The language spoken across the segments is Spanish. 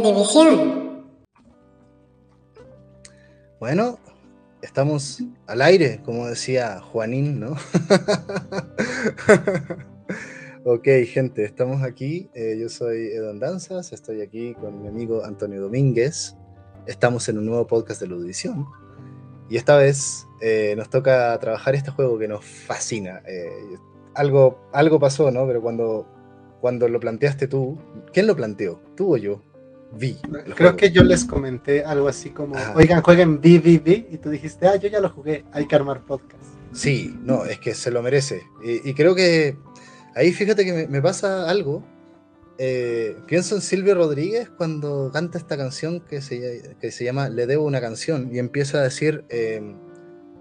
Ludivisión. Bueno, estamos al aire, como decía Juanín, ¿no? ok, gente, estamos aquí. Eh, yo soy Edon Danzas, estoy aquí con mi amigo Antonio Domínguez. Estamos en un nuevo podcast de Ludivisión. Y esta vez eh, nos toca trabajar este juego que nos fascina. Eh, algo, algo pasó, ¿no? Pero cuando, cuando lo planteaste tú, ¿quién lo planteó? ¿Tú o yo? Vi. Creo que yo les comenté algo así como, oigan, jueguen VVV, y tú dijiste, ah, yo ya lo jugué, hay que armar podcast. Sí, no, es que se lo merece. Y, creo que ahí fíjate que me, pasa algo. Eh, pienso en Silvio Rodríguez cuando canta esta canción que se, que se llama Le debo una canción y empieza a decir eh,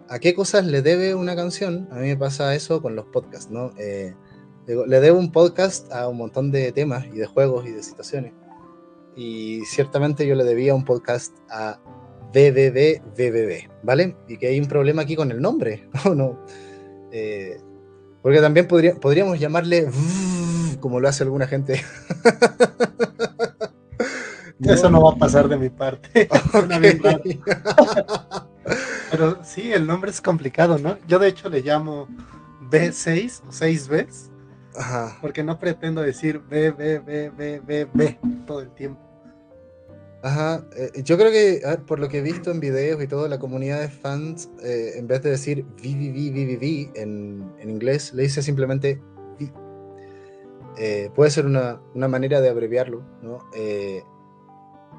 a qué cosas le debe una canción. A mí me pasa eso con los podcasts, ¿no? Eh, le debo un podcast a un montón de temas y de juegos y de situaciones y ciertamente yo le debía un podcast a BBB, ¿vale? Y que hay un problema aquí con el nombre, ¿o no? Eh, porque también podría, podríamos llamarle como lo hace alguna gente. Eso no va a pasar de mi parte. Pero sí, el nombre es complicado, ¿no? Yo de hecho le llamo B6 o 6Bs. Porque no pretendo decir B, B, B, B, B, B todo el tiempo. Ajá, eh, yo creo que por lo que he visto en videos y todo, la comunidad de fans, eh, en vez de decir VVV, en, en inglés, le dice simplemente V. Eh, puede ser una, una, manera de abreviarlo, ¿no?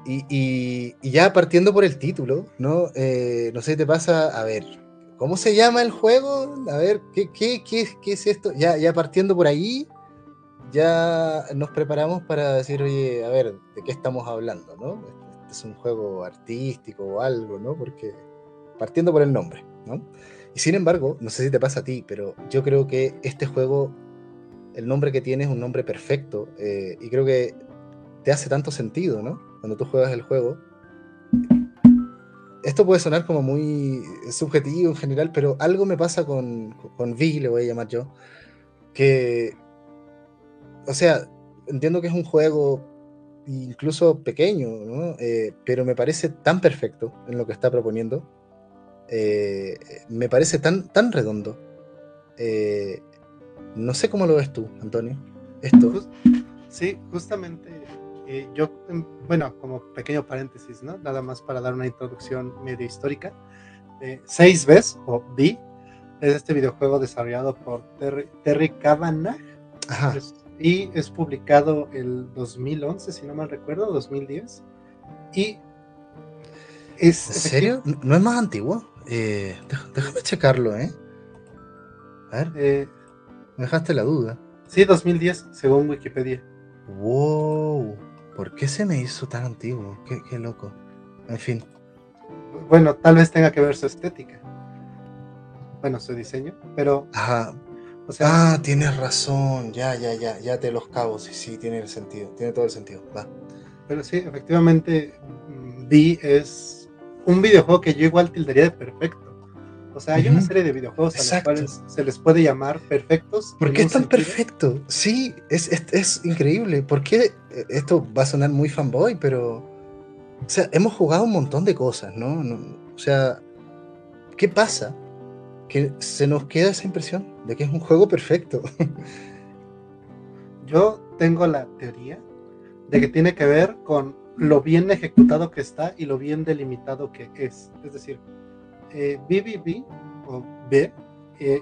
Y, y, y, ya partiendo por el título, ¿no? no sé, te pasa, a ver, ¿cómo se llama el juego? A ver, ¿qué, qué, qué, qué es esto? Ya, ya partiendo por ahí, ya nos preparamos para decir, oye, a ver, ¿de qué estamos hablando? ¿no? Este es un juego artístico o algo, ¿no? Porque partiendo por el nombre, ¿no? Y sin embargo, no sé si te pasa a ti, pero yo creo que este juego, el nombre que tiene es un nombre perfecto eh, y creo que te hace tanto sentido, ¿no? Cuando tú juegas el juego. Esto puede sonar como muy subjetivo en general, pero algo me pasa con, con V, le voy a llamar yo, que o sea, entiendo que es un juego incluso pequeño, ¿no? Eh, pero me parece tan perfecto en lo que está proponiendo. Eh, me parece tan, tan redondo. Eh, no sé cómo lo ves tú, Antonio. Esto. Sí, justamente yo, em, bueno, como pequeño paréntesis, ¿no? Nada más para dar una introducción medio histórica. Seis veces, o B, es este videojuego desarrollado por Terry, Terry Kavanagh. Ajá y es publicado el 2011, si no mal recuerdo, 2010. Y es... ¿En serio? ¿No es más antiguo? Eh, déjame checarlo, ¿eh? A ver. Eh, me dejaste la duda. Sí, 2010, según Wikipedia. ¡Wow! ¿Por qué se me hizo tan antiguo? Qué, qué loco. En fin. Bueno, tal vez tenga que ver su estética. Bueno, su diseño, pero... Ajá, ah, tienes razón, ya, ya, ya, ya te los cabos, sí, sí, tiene el sentido, tiene todo el sentido, va. Pero sí, efectivamente, V es un videojuego que yo igual tildaría de perfecto. O sea, hay una serie de videojuegos a los cuales se les puede llamar perfectos. ¿Por qué es tan perfecto? Sí, es, es, es, increíble. ¿Por qué? Eh, esto va a sonar muy fanboy, pero. O sea, hemos jugado un montón de cosas, ¿no? no o sea, ¿qué pasa que se nos queda esa impresión de que es un juego perfecto. Yo tengo la teoría de que tiene que ver con lo bien ejecutado que está y lo bien delimitado que es. Es decir, eh, BBB o B eh,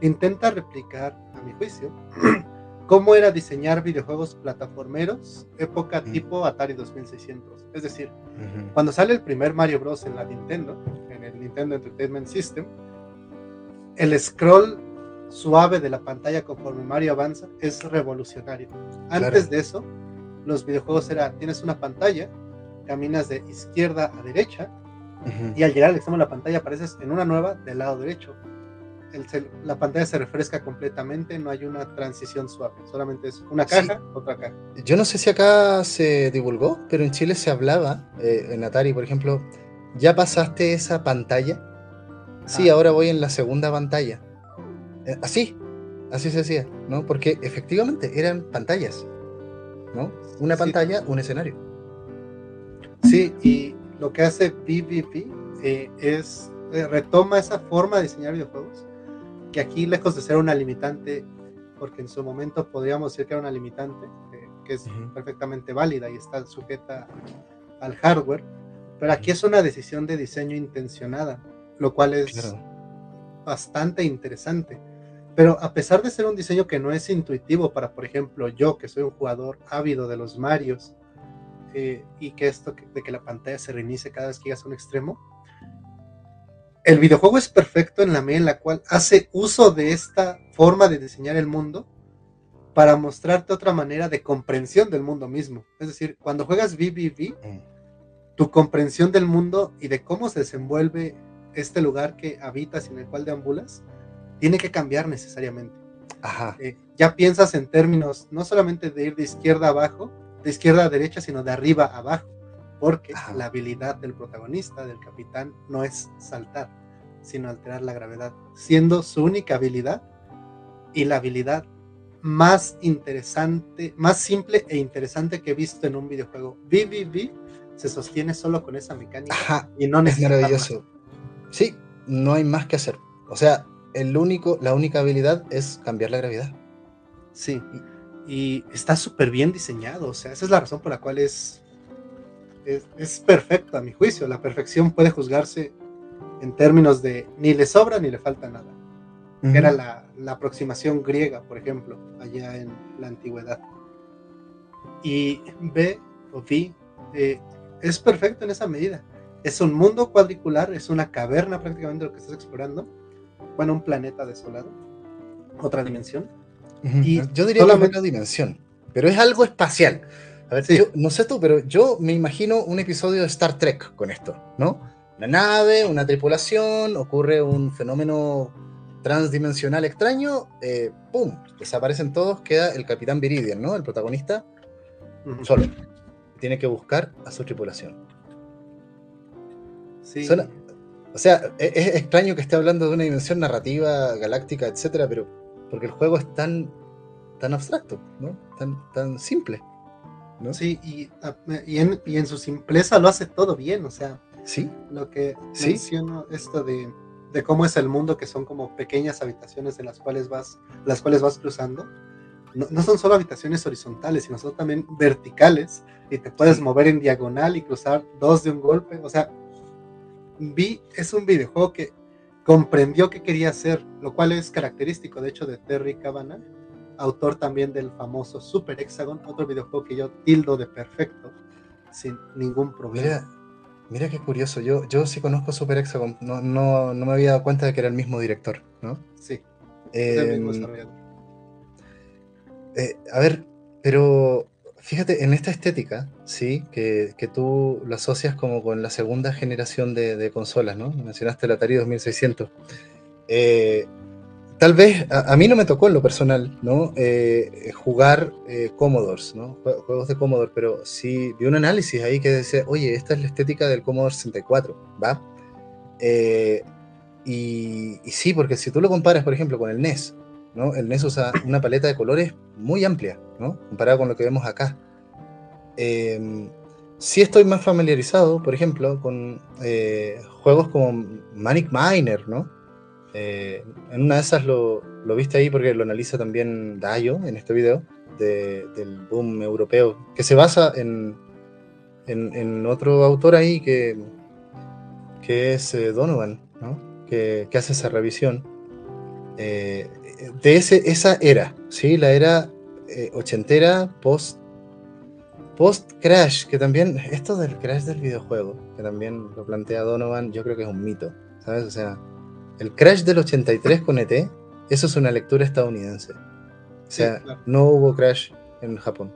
intenta replicar, a mi juicio, cómo era diseñar videojuegos plataformeros época mm. tipo Atari 2600. Es decir, cuando sale el primer Mario Bros. en la Nintendo, el Nintendo Entertainment System, el scroll suave de la pantalla conforme Mario avanza es revolucionario. Antes de eso, los videojuegos era, tienes una pantalla, caminas de izquierda a derecha, y al llegar al extremo de la pantalla apareces en una nueva del lado derecho. la pantalla se refresca completamente, no hay una transición suave, solamente es una caja, otra caja. Yo no sé si acá se divulgó, pero en Chile se hablaba, eh, en Atari, por ejemplo, ¿Ya pasaste esa pantalla? Sí, ah. ahora voy en la segunda pantalla. Eh, así, así se hacía, ¿no? Porque efectivamente eran pantallas, ¿no? Una pantalla, un escenario. Sí, y lo que hace BBB eh, es eh, retoma esa forma de diseñar videojuegos, que aquí lejos de ser una limitante, porque en su momento podríamos decir que era una limitante, que es perfectamente válida y está sujeta al hardware, pero aquí es una decisión de diseño intencionada, lo cual es bastante interesante. Pero a pesar de ser un diseño que no es intuitivo para, por ejemplo, yo que soy un jugador ávido de los Marios eh, y que esto de que la pantalla se reinicie cada vez que llegas a un extremo, el videojuego es perfecto en la medida en la cual hace uso de esta forma de diseñar el mundo para mostrarte otra manera de comprensión del mundo mismo. Es decir, cuando juegas VVV, mm. tu comprensión del mundo y de cómo se desenvuelve este lugar que habitas y en el cual deambulas, tiene que cambiar necesariamente. Ajá. Eh, ya piensas en términos no solamente de ir de izquierda a abajo, de izquierda a derecha, sino de arriba a abajo, porque la habilidad del protagonista, del capitán, no es saltar, sino alterar la gravedad, siendo su única habilidad y la habilidad más interesante, más simple e interesante que he visto en un videojuego. VVV se sostiene solo con esa mecánica y no es maravilloso. Sí, no hay más que hacer. O sea, el único, la única habilidad es cambiar la gravedad. Sí, y está súper bien diseñado. O sea, esa es la razón por la cual es, es, perfecto a mi juicio. La perfección puede juzgarse en términos de ni le sobra ni le falta nada. Era la, aproximación griega, por ejemplo, allá en la antigüedad. Y B o V eh, es perfecto en esa medida. Es un mundo cuadricular, es una caverna prácticamente lo que estás explorando. Bueno, un planeta desolado, otra dimensión. y yo diría solamente... que otra dimensión, pero es algo espacial. A ver, yo, no sé tú, pero yo me imagino un episodio de Star Trek con esto, ¿no? Una nave, una tripulación, ocurre un fenómeno transdimensional extraño, eh, ¡pum! Desaparecen todos, queda el capitán Viridian, ¿no? El protagonista, solo. Tiene que buscar a su tripulación o sea, e-, es, extraño que esté hablando de una dimensión narrativa, galáctica, etcétera, pero porque el juego es tan, tan abstracto, ¿no? Tan, tan simple. ¿no? Sí, y, y, en, su simpleza lo hace todo bien, o sea. Sí. Lo que ¿Sí? menciono, esto de, de, cómo es el mundo, que son como pequeñas habitaciones en las cuales vas, las cuales vas cruzando. No, no son solo habitaciones horizontales, sino son también verticales, y te puedes mover en diagonal y cruzar dos de un golpe. O sea, vi, es un videojuego que comprendió qué quería hacer, lo cual es característico, de hecho, de Terry Cabana, autor también del famoso Super Hexagon, otro videojuego que yo tildo de perfecto, sin ningún problema. Mira, mira qué curioso, yo, yo sí conozco Super Hexagon, no, no, no me había dado cuenta de que era el mismo director, ¿no? Sí, el mismo em, eh, a ver, pero Fíjate, en esta estética, sí, que, tú lo asocias como con la segunda generación de, consolas, ¿no? Mencionaste el Atari 2600. Eh, tal vez, a, mí no me tocó en lo personal, ¿no? Eh, jugar eh, Commodores, ¿no? Juegos de Commodore, pero sí vi un análisis ahí que decía, oye, esta es la estética del Commodore 64, ¿va? y, y sí, porque si tú lo comparas, por ejemplo, con el NES, el NES usa una paleta de colores muy amplia, ¿no? Comparado con lo que vemos acá. Eh, sí estoy más familiarizado, por ejemplo, con eh, juegos como Manic Miner, ¿no? Eh, en una de esas lo, viste ahí porque lo analiza también Dayo en este video del boom europeo, que se basa en, otro autor ahí que, es Donovan, ¿no? que, hace esa revisión de ese, esa era, ¿sí? La era eh, ochentera, post, post Crash, que también, esto del Crash del videojuego, que también lo plantea Donovan, yo creo que es un mito, ¿sabes? O sea, el Crash del 83 con ET, eso es una lectura estadounidense. O sea, no hubo Crash en Japón.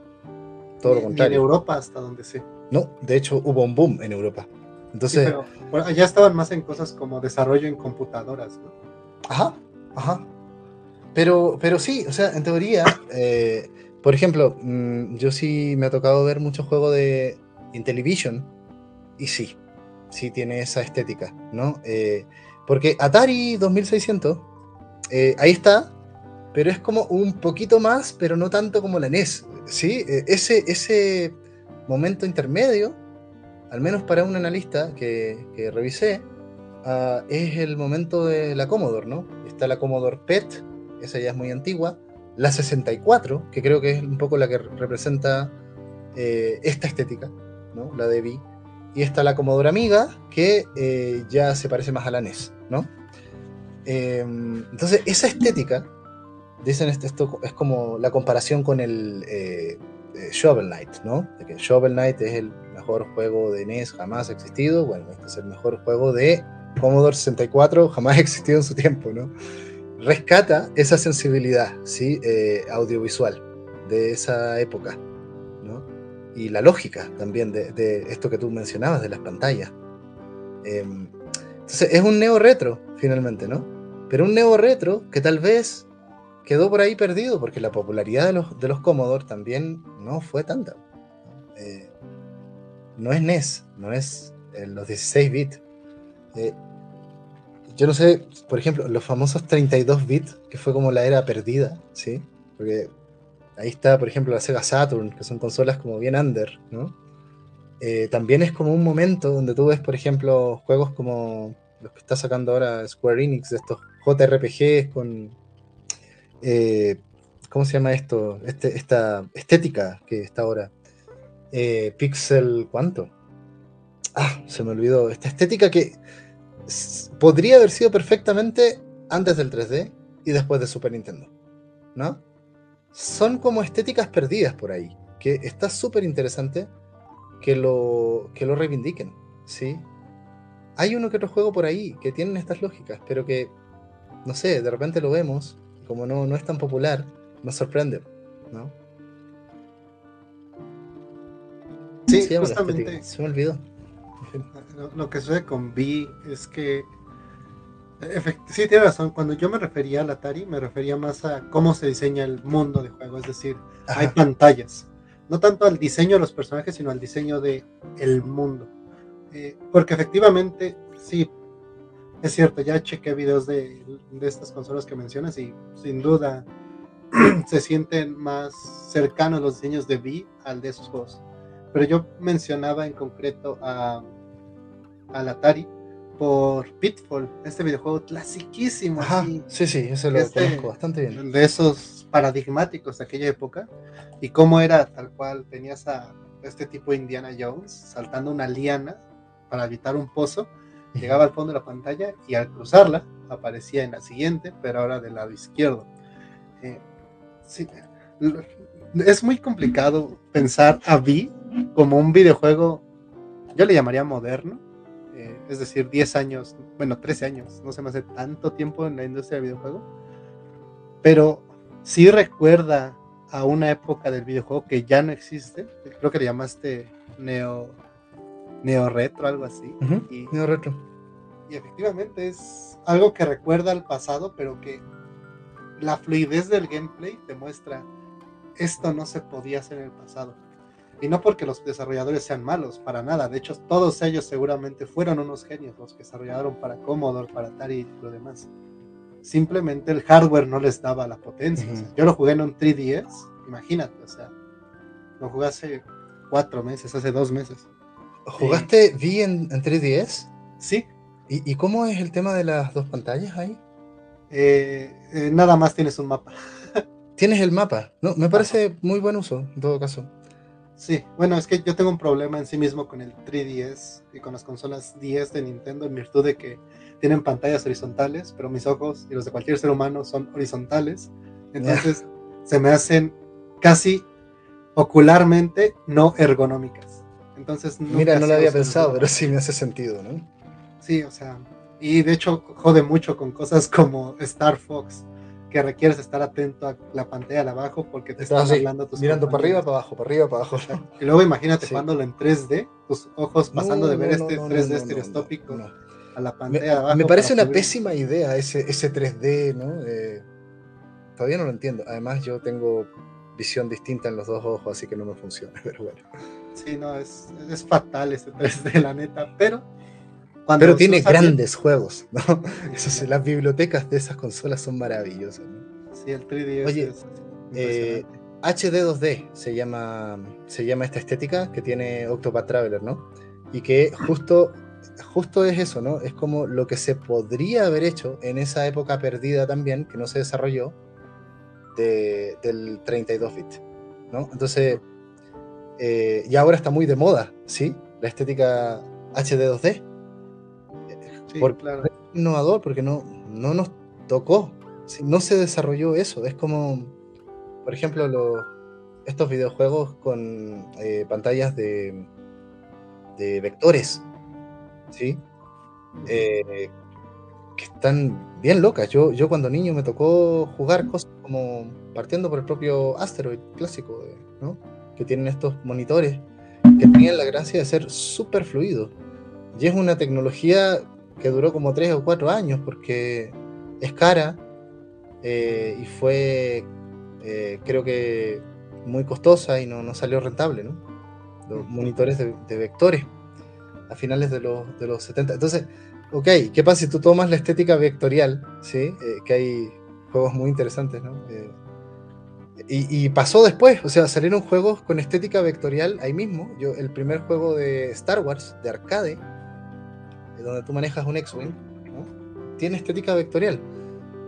Todo lo contrario. en Europa, hasta donde sé. No, de hecho hubo un boom en Europa. Entonces, allá estaban más en cosas como desarrollo en computadoras, ¿no? Ajá, ajá. Pero, pero sí, o sea, en teoría, eh, por ejemplo, mm, yo sí me ha tocado ver muchos juegos de Intellivision y sí, sí tiene esa estética, ¿no? Eh, porque Atari 2600, eh, ahí está, pero es como un poquito más, pero no tanto como la NES, ¿sí? ese, ese momento intermedio al menos para un analista que, que revisé, ah, es el momento de la Commodore, ¿no? Está la Commodore PET, esa ya es muy antigua, la 64, que creo que es un poco la que representa eh, esta estética, ¿no? La de Vi, y está la Commodore Amiga, que eh, ya se parece más a la NES, ¿no? Em, entonces, esa estética, dicen esto, esto, es como la comparación con el eh, Shovel Knight, ¿no? De que Shovel Knight es el mejor juego de NES jamás existido, bueno, este es el mejor juego de Commodore 64 jamás existido en su tiempo, ¿no? Rescata esa sensibilidad, ¿sí? Eh, audiovisual de esa época, ¿no? Y la lógica también de, de esto que tú mencionabas, de las pantallas. Eh, entonces, es un neo retro, finalmente, ¿no? Pero un neo retro que tal vez quedó por ahí perdido, porque la popularidad de los, de los Commodore también no fue tanta. Eh, no es NES, no es los 16 bits. Yo no sé, por ejemplo, los famosos 32 bits, que fue como la era perdida, ¿sí? Porque ahí está, por ejemplo, la Sega Saturn, que son consolas como bien under, ¿no? Eh, también es como un momento donde tú ves, por ejemplo, juegos como los que está sacando ahora Square Enix, estos JRPGs con eh, ¿cómo se llama esto? Este, esta estética que está ahora. Eh, Pixel, ¿cuánto? Ah, se me olvidó. Esta estética que podría haber sido perfectamente antes del 3D y después de Super Nintendo. ¿No? Son como estéticas perdidas por ahí. Que está súper interesante que lo, que lo reivindiquen. ¿Sí? Hay uno que otro juego por ahí que tienen estas lógicas, pero que, no sé, de repente lo vemos como no, no es tan popular, nos sorprende, ¿no? Sí, justamente. Se me olvidó. Lo, que sucede con B es que. Sí, tiene razón. Cuando yo me refería al Atari, me refería más a cómo se diseña el mundo de juego. Es decir, hay pantallas. No tanto al diseño de los personajes, sino al diseño del el mundo. Eh, porque efectivamente, sí, es cierto, ya chequé videos de, estas consolas que mencionas y sin duda se sienten más cercanos los diseños de V al de esos juegos. Pero yo mencionaba en concreto a, al Atari por Pitfall, este videojuego clasiquísimo. sí, sí, ese lo conozco bastante bien. De esos paradigmáticos de aquella época y cómo era tal cual, tenías a este tipo de Indiana Jones saltando una liana para evitar un pozo llegaba al fondo de la pantalla y al cruzarla aparecía en la siguiente, pero ahora del lado izquierdo. Eh, es muy complicado pensar a Vi como un videojuego, yo le llamaría moderno, es decir, 10 años, bueno, 13 años, no se me hace tanto tiempo en la industria del videojuego, pero sí recuerda a una época del videojuego que ya no existe, creo que le llamaste neo neo retro, algo así. y, neo retro. Y efectivamente es algo que recuerda al pasado, pero que la fluidez del gameplay te muestra esto no se podía hacer en el pasado. Y no porque los desarrolladores sean malos, para nada. De hecho, todos ellos seguramente fueron unos genios los que desarrollaron para Commodore, para Atari y lo demás. Simplemente el hardware no les daba la potencia. yo lo jugué en un 3DS, imagínate, o sea, lo jugué hace cuatro meses, hace dos meses. ¿Jugaste V en, 3DS? Sí. ¿Y, cómo es el tema de las dos pantallas ahí? Eh, eh, nada más tienes un mapa. Tienes el mapa. No, me parece muy buen uso, en todo caso. Sí, bueno, es que yo tengo un problema en sí mismo con el 3DS y con las consolas 10 de Nintendo en virtud de que tienen pantallas horizontales, pero mis ojos y los de cualquier ser humano son horizontales. Entonces se me hacen casi ocularmente no ergonómicas. Entonces, Mira, no lo había pensado, pero sí me hace sentido, ¿no? Sí, o sea, y de hecho jode mucho con cosas como Star Fox, que requieres estar atento a la pantalla de abajo porque te están hablando tus Mirando para arriba, para abajo, para arriba, para abajo. Y luego imagínate jugándolo en 3D, tus ojos pasando de ver este 3D estereoscópico a la pantalla me, de abajo. Me parece una pésima idea ese, ese 3D, ¿no? Eh, todavía no lo entiendo. Además, yo tengo visión distinta en los dos ojos, así que no me funciona, pero bueno. Sí, no, es, es fatal este 3D, la neta, pero... pero tiene grandes juegos, ¿no? Eso las bibliotecas de esas consolas son maravillosas. ¿no? Sí, el 3D Oye, eh, HD 2D se llama, se llama esta estética que tiene Octopath Traveler, ¿no? y que justo, justo es eso, ¿no? Es como lo que se podría haber hecho en esa época perdida también, que no se desarrolló, del 32 bit, ¿no? Entonces, eh, y ahora está muy de moda, ¿sí? La estética HD 2D. Sí, Por- claro. innovador porque no, no nos tocó, no se desarrolló eso. Es como, por ejemplo, los, estos videojuegos con eh, pantallas de, de vectores, ¿sí? Eh, que están bien locas. Yo, yo cuando niño me tocó jugar cosas como partiendo por el propio Asteroid clásico, eh, ¿no? que tienen estos monitores que tenían la gracia de ser súper fluidos. Y es una tecnología que duró como 3 o 4 años porque es cara eh, y fue, eh, creo que, muy costosa y no, no salió rentable, ¿no? Los monitores de, de vectores a finales de los, de los 70. Entonces, ok, ¿qué pasa si tú tomas la estética vectorial? ¿sí? Eh, que hay juegos muy interesantes, ¿no? Eh, y, y pasó después, o sea, salieron juegos con estética vectorial ahí mismo. Yo, el primer juego de Star Wars, de arcade, donde tú manejas un X-Wing, ¿no? tiene estética vectorial.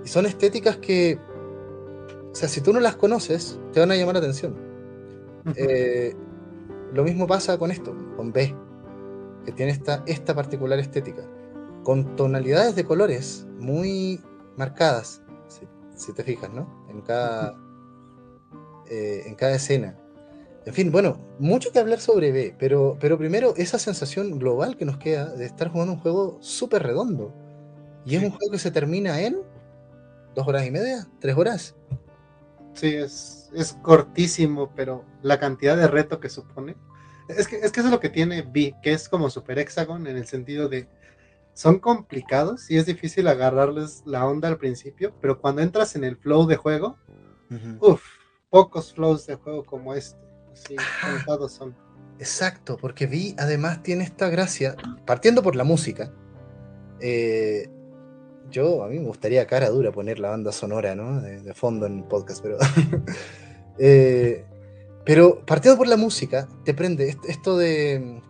Y son estéticas que, o sea, si tú no las conoces, te van a llamar la atención. Eh, lo mismo pasa con esto, con B, que tiene esta, esta particular estética, con tonalidades de colores muy marcadas, si, si te fijas, ¿no? En cada, eh, en cada escena. En fin, bueno, mucho que hablar sobre B, pero, pero primero esa sensación global que nos queda de estar jugando un juego súper redondo. Y es un juego que se termina en dos horas y media, tres horas. Sí, es, es cortísimo, pero la cantidad de reto que supone. Es que, es que eso es lo que tiene B, que es como Super Hexagon en el sentido de son complicados y es difícil agarrarles la onda al principio, pero cuando entras en el flow de juego, uff, pocos flows de juego como este. Así, son. Exacto, porque Vi además tiene esta gracia, partiendo por la música. eh, yo, a mí me gustaría cara dura poner la banda sonora, ¿no? De, de fondo en el podcast, pero. eh, pero partiendo por la música, te prende est- esto de.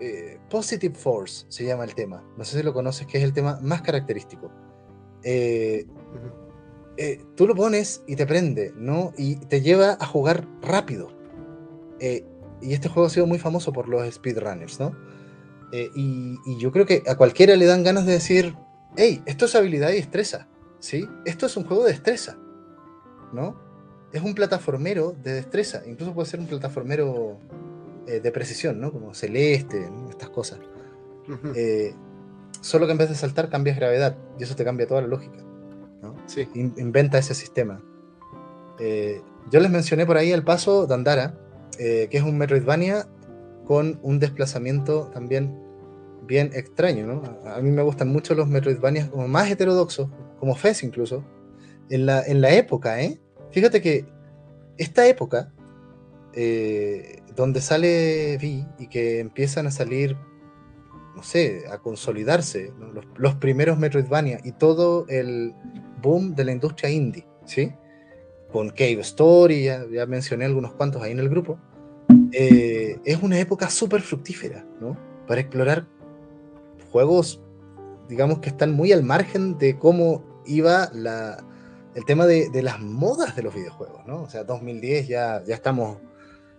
eh, Positive Force se llama el tema. No sé si lo conoces, que es el tema más característico. Eh, eh, tú lo pones y te prende, ¿no? Y te lleva a jugar rápido. Eh, y este juego ha sido muy famoso por los speedrunners, ¿no? Eh, y, y yo creo que a cualquiera le dan ganas de decir, hey, esto es habilidad y destreza, ¿sí? Esto es un juego de destreza, ¿no? Es un plataformero de destreza, incluso puede ser un plataformero eh, de precisión, ¿no? Como celeste, ¿no? estas cosas. Eh, solo que en vez de saltar cambias gravedad, y eso te cambia toda la lógica, ¿no? Sí. in- inventa ese sistema. Eh, yo les mencioné por ahí el paso Dandara, eh, que es un Metroidvania con un desplazamiento también bien extraño. ¿no? A, mí me gustan mucho los Metroidvanias como más heterodoxos, como Fez incluso, en la, en la época. ¿eh? Fíjate que esta época, eh, donde sale Vi y que empiezan a salir, no sé, a consolidarse ¿no? los, los primeros Metroidvania y todo el boom de la industria indie, ¿sí? Con Cave Story, ya, mencioné algunos cuantos ahí en el grupo. eh, es una época súper fructífera, ¿no? Para explorar juegos, digamos que están muy al margen de cómo iba la, el tema de, de las modas de los videojuegos, ¿no? O sea, 2010 ya, ya estamos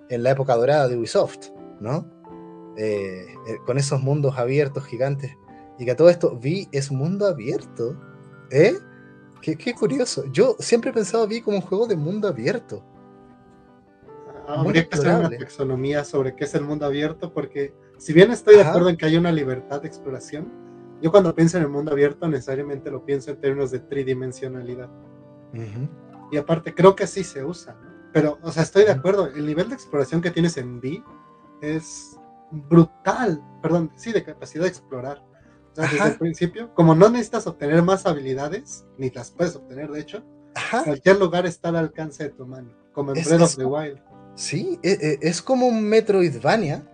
en la época dorada de Ubisoft, ¿no? Eh, eh, con esos mundos abiertos gigantes. Y que a todo esto, Vi es mundo abierto, ¿eh? Qué, qué curioso. Yo siempre he pensado Vi como un juego de mundo abierto. Muy Habría que hacer una taxonomía sobre qué es el mundo abierto, porque si bien estoy de acuerdo en que hay una libertad de exploración, yo cuando pienso en el mundo abierto necesariamente lo pienso en términos de tridimensionalidad. Y aparte, creo que sí se usa, ¿no? Pero, o sea, estoy de acuerdo, el nivel de exploración que tienes en V es brutal, perdón, sí, de capacidad de explorar. Desde el principio, como no necesitas obtener más habilidades, ni las puedes obtener, de hecho, Ajá. cualquier lugar está al alcance de tu mano, como en Es- Breath of es- the Wild. Sí, e- e- es como un Metroidvania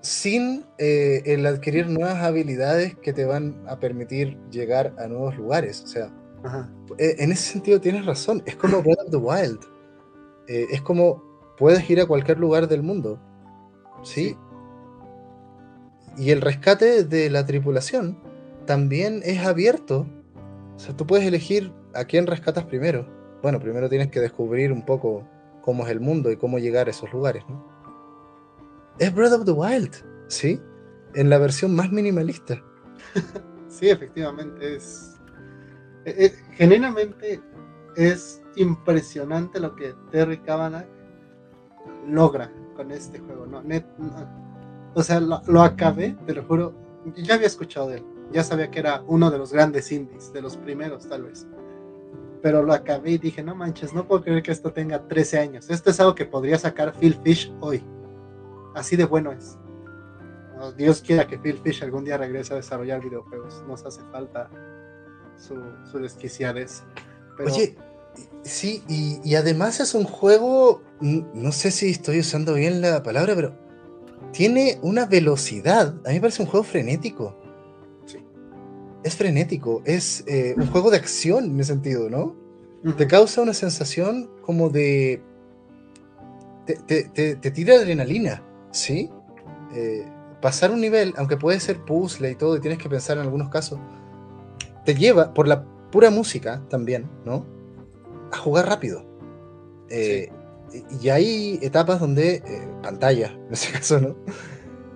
sin eh, el adquirir nuevas habilidades que te van a permitir llegar a nuevos lugares. O sea, Ajá. eh, en ese sentido tienes razón. Es como Breath of the Wild. Eh, es como puedes ir a cualquier lugar del mundo. Sí. Sí. Y el rescate de la tripulación también es abierto. O sea, tú puedes elegir a quién rescatas primero. Bueno, primero tienes que descubrir un poco cómo es el mundo y cómo llegar a esos lugares, ¿no? Es Breath of the Wild, ¿sí? En la versión más minimalista. sí, efectivamente, es... Eh, eh, genuinamente es impresionante lo que Terry Kavanagh logra con este juego, ¿no? O sea, lo, acabé, te lo juro, ya había escuchado de él, ya sabía que era uno de los grandes indies, de los primeros tal vez. Pero lo acabé y dije, no manches, no puedo creer que esto tenga 13 años. Esto es algo que podría sacar Phil Fish hoy. Así de bueno es. Dios quiera que Phil Fish algún día regrese a desarrollar videojuegos. Nos hace falta su, su desquiciadez. Oye, sí, y, además es un juego, no sé si estoy usando bien la palabra, pero tiene una velocidad. A mí me parece un juego frenético. Sí. Es frenético, es eh, un juego de acción en ese sentido, ¿no? Te causa una sensación como de... Te, te, te tira adrenalina. ¿sí? Eh, pasar un nivel, aunque puede ser puzzle y todo, y tienes que pensar en algunos casos, te lleva, por la pura música también, ¿no? A jugar rápido. Eh, y hay etapas donde, eh, pantalla, en ese caso, ¿no?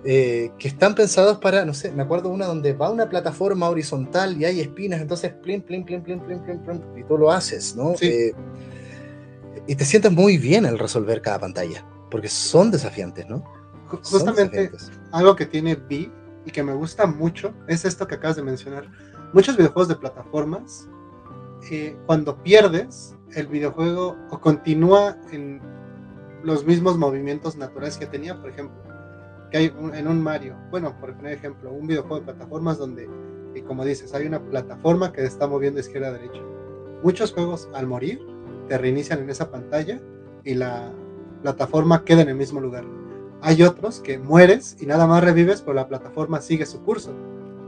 que están pensados para, no sé, me acuerdo una donde va una plataforma horizontal y hay espinas, entonces plim, plim, plim, plim, plim, plim, plim y tú lo haces, ¿no? y te sientes muy bien al resolver cada pantalla, porque son desafiantes, ¿no? Justamente algo que tiene B y que me gusta mucho es esto que acabas de mencionar. Muchos videojuegos de plataformas, eh, cuando pierdes, el videojuego o continúa en los mismos movimientos naturales que tenía, por ejemplo, que hay en un Mario, bueno, por ejemplo, un videojuego de plataformas donde, y como dices, hay una plataforma que está moviendo izquierda a derecha. Muchos juegos al morir te reinician en esa pantalla y la plataforma queda en el mismo lugar. Hay otros que mueres y nada más revives, pero la plataforma sigue su curso.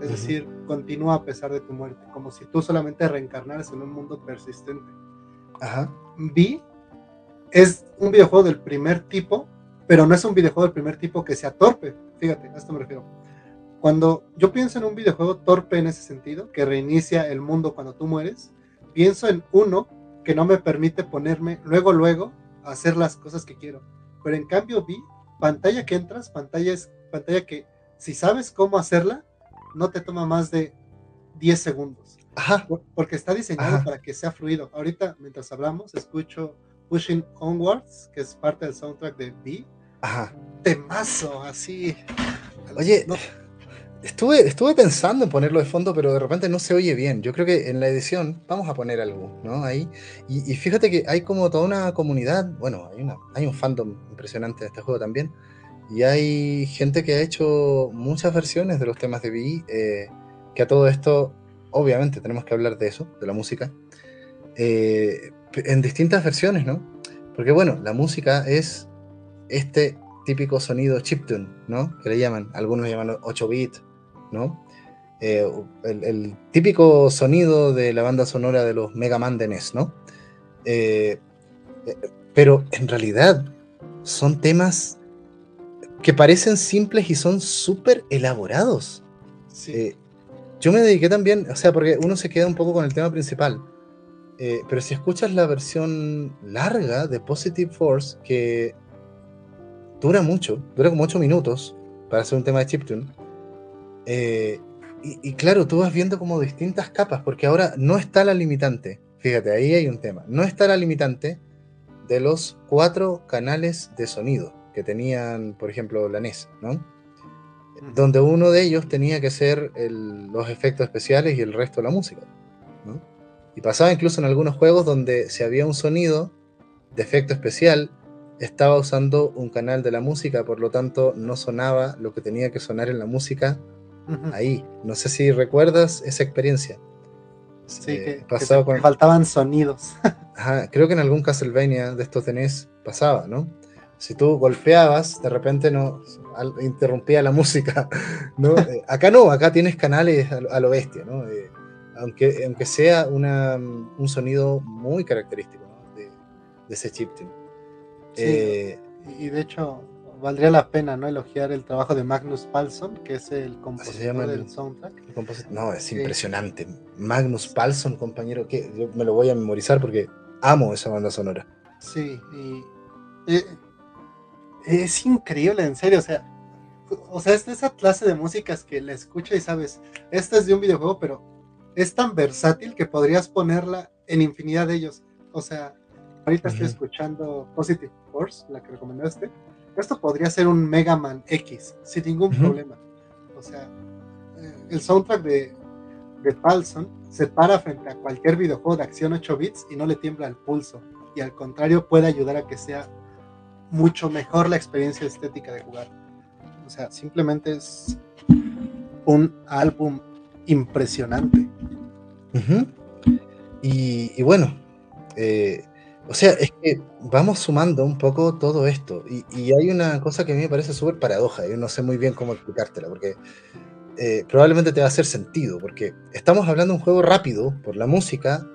Es decir, continúa a pesar de tu muerte, como si tú solamente reencarnaras en un mundo persistente. Ajá. Vi es un videojuego del primer tipo, pero no es un videojuego del primer tipo que sea torpe. Fíjate, a esto me refiero. Cuando yo pienso en un videojuego torpe en ese sentido, que reinicia el mundo cuando tú mueres, pienso en uno que no me permite ponerme luego, luego a hacer las cosas que quiero. Pero en cambio vi pantalla que entras, pantalla es pantalla que si sabes cómo hacerla, no te toma más de 10 segundos. Ajá. Porque está diseñado para que sea fluido. Ahorita, mientras hablamos, escucho Pushing Onwards, que es parte del soundtrack de B. Ajá. Temazo, así. Oye, Estuve, estuve pensando en ponerlo de fondo, pero de repente no se oye bien. Yo creo que en la edición vamos a poner algo, ¿no? Ahí. Y, fíjate que hay como toda una comunidad, bueno, hay, una, hay un fandom impresionante de este juego también. Y hay gente que ha hecho muchas versiones de los temas de Vi, eh, que a todo esto, obviamente tenemos que hablar de eso, de la música, eh, en distintas versiones, ¿no? Porque bueno, la música es este típico sonido chiptune, ¿no? Que le llaman, algunos le llaman 8 bit, ¿no? Eh, el, típico sonido de la banda sonora de los Mega Man de NES, ¿no? Eh, pero en realidad son temas que parecen simples y son súper elaborados. Yo me dediqué también, o sea, porque uno se queda un poco con el tema principal, pero si escuchas la versión larga de Positive Force, que dura mucho, dura como 8 minutos para hacer un tema de chiptune. Eh, y, claro, tú vas viendo como distintas capas, porque ahora no está la limitante. Fíjate, ahí hay un tema. No está la limitante de los cuatro canales de sonido que tenían, por ejemplo, la NES, ¿no? Donde uno de ellos tenía que ser los efectos especiales y el resto la música, ¿no? Y pasaba incluso en algunos juegos donde si había un sonido de efecto especial estaba usando un canal de la música, por lo tanto no sonaba lo que tenía que sonar en la música ahí. No sé si recuerdas esa experiencia. Sí, eh, que, faltaban sonidos. creo que en algún Castlevania de estos tenés pasaba, ¿no? Si tú golpeabas, de repente no interrumpía la música, ¿no? Eh, acá no, acá tienes canales a, lo bestia, ¿no? Eh, aunque, aunque sea una, un sonido muy característico de, ese chiptune. Sí, y de hecho, valdría la pena no elogiar el trabajo de Magnus Palsson, que es el compositor del soundtrack. no, es impresionante. Magnus Palsson, compañero, que yo me lo voy a memorizar porque amo esa banda sonora. Sí, y, es increíble, en serio, o sea, o sea, es de esa clase de músicas que la escucha y sabes, esta es de un videojuego, pero es tan versátil que podrías ponerla en infinidad de ellos. O sea, ahorita estoy escuchando Positive Force, la que recomendaste. Esto podría ser un Mega Man X, sin ningún problema. O sea, eh, el soundtrack de, de Paulson se para frente a cualquier videojuego de acción 8 bits y no le tiembla el pulso. Y al contrario, puede ayudar a que sea mucho mejor la experiencia estética de jugar. O sea, simplemente es un álbum impresionante. y, bueno, eh, o sea, es que vamos sumando un poco todo esto. Y, hay una cosa que a mí me parece súper paradoja. Yo no sé muy bien cómo explicártela, porque eh, probablemente te va a hacer sentido. Porque estamos hablando de un juego rápido por la música,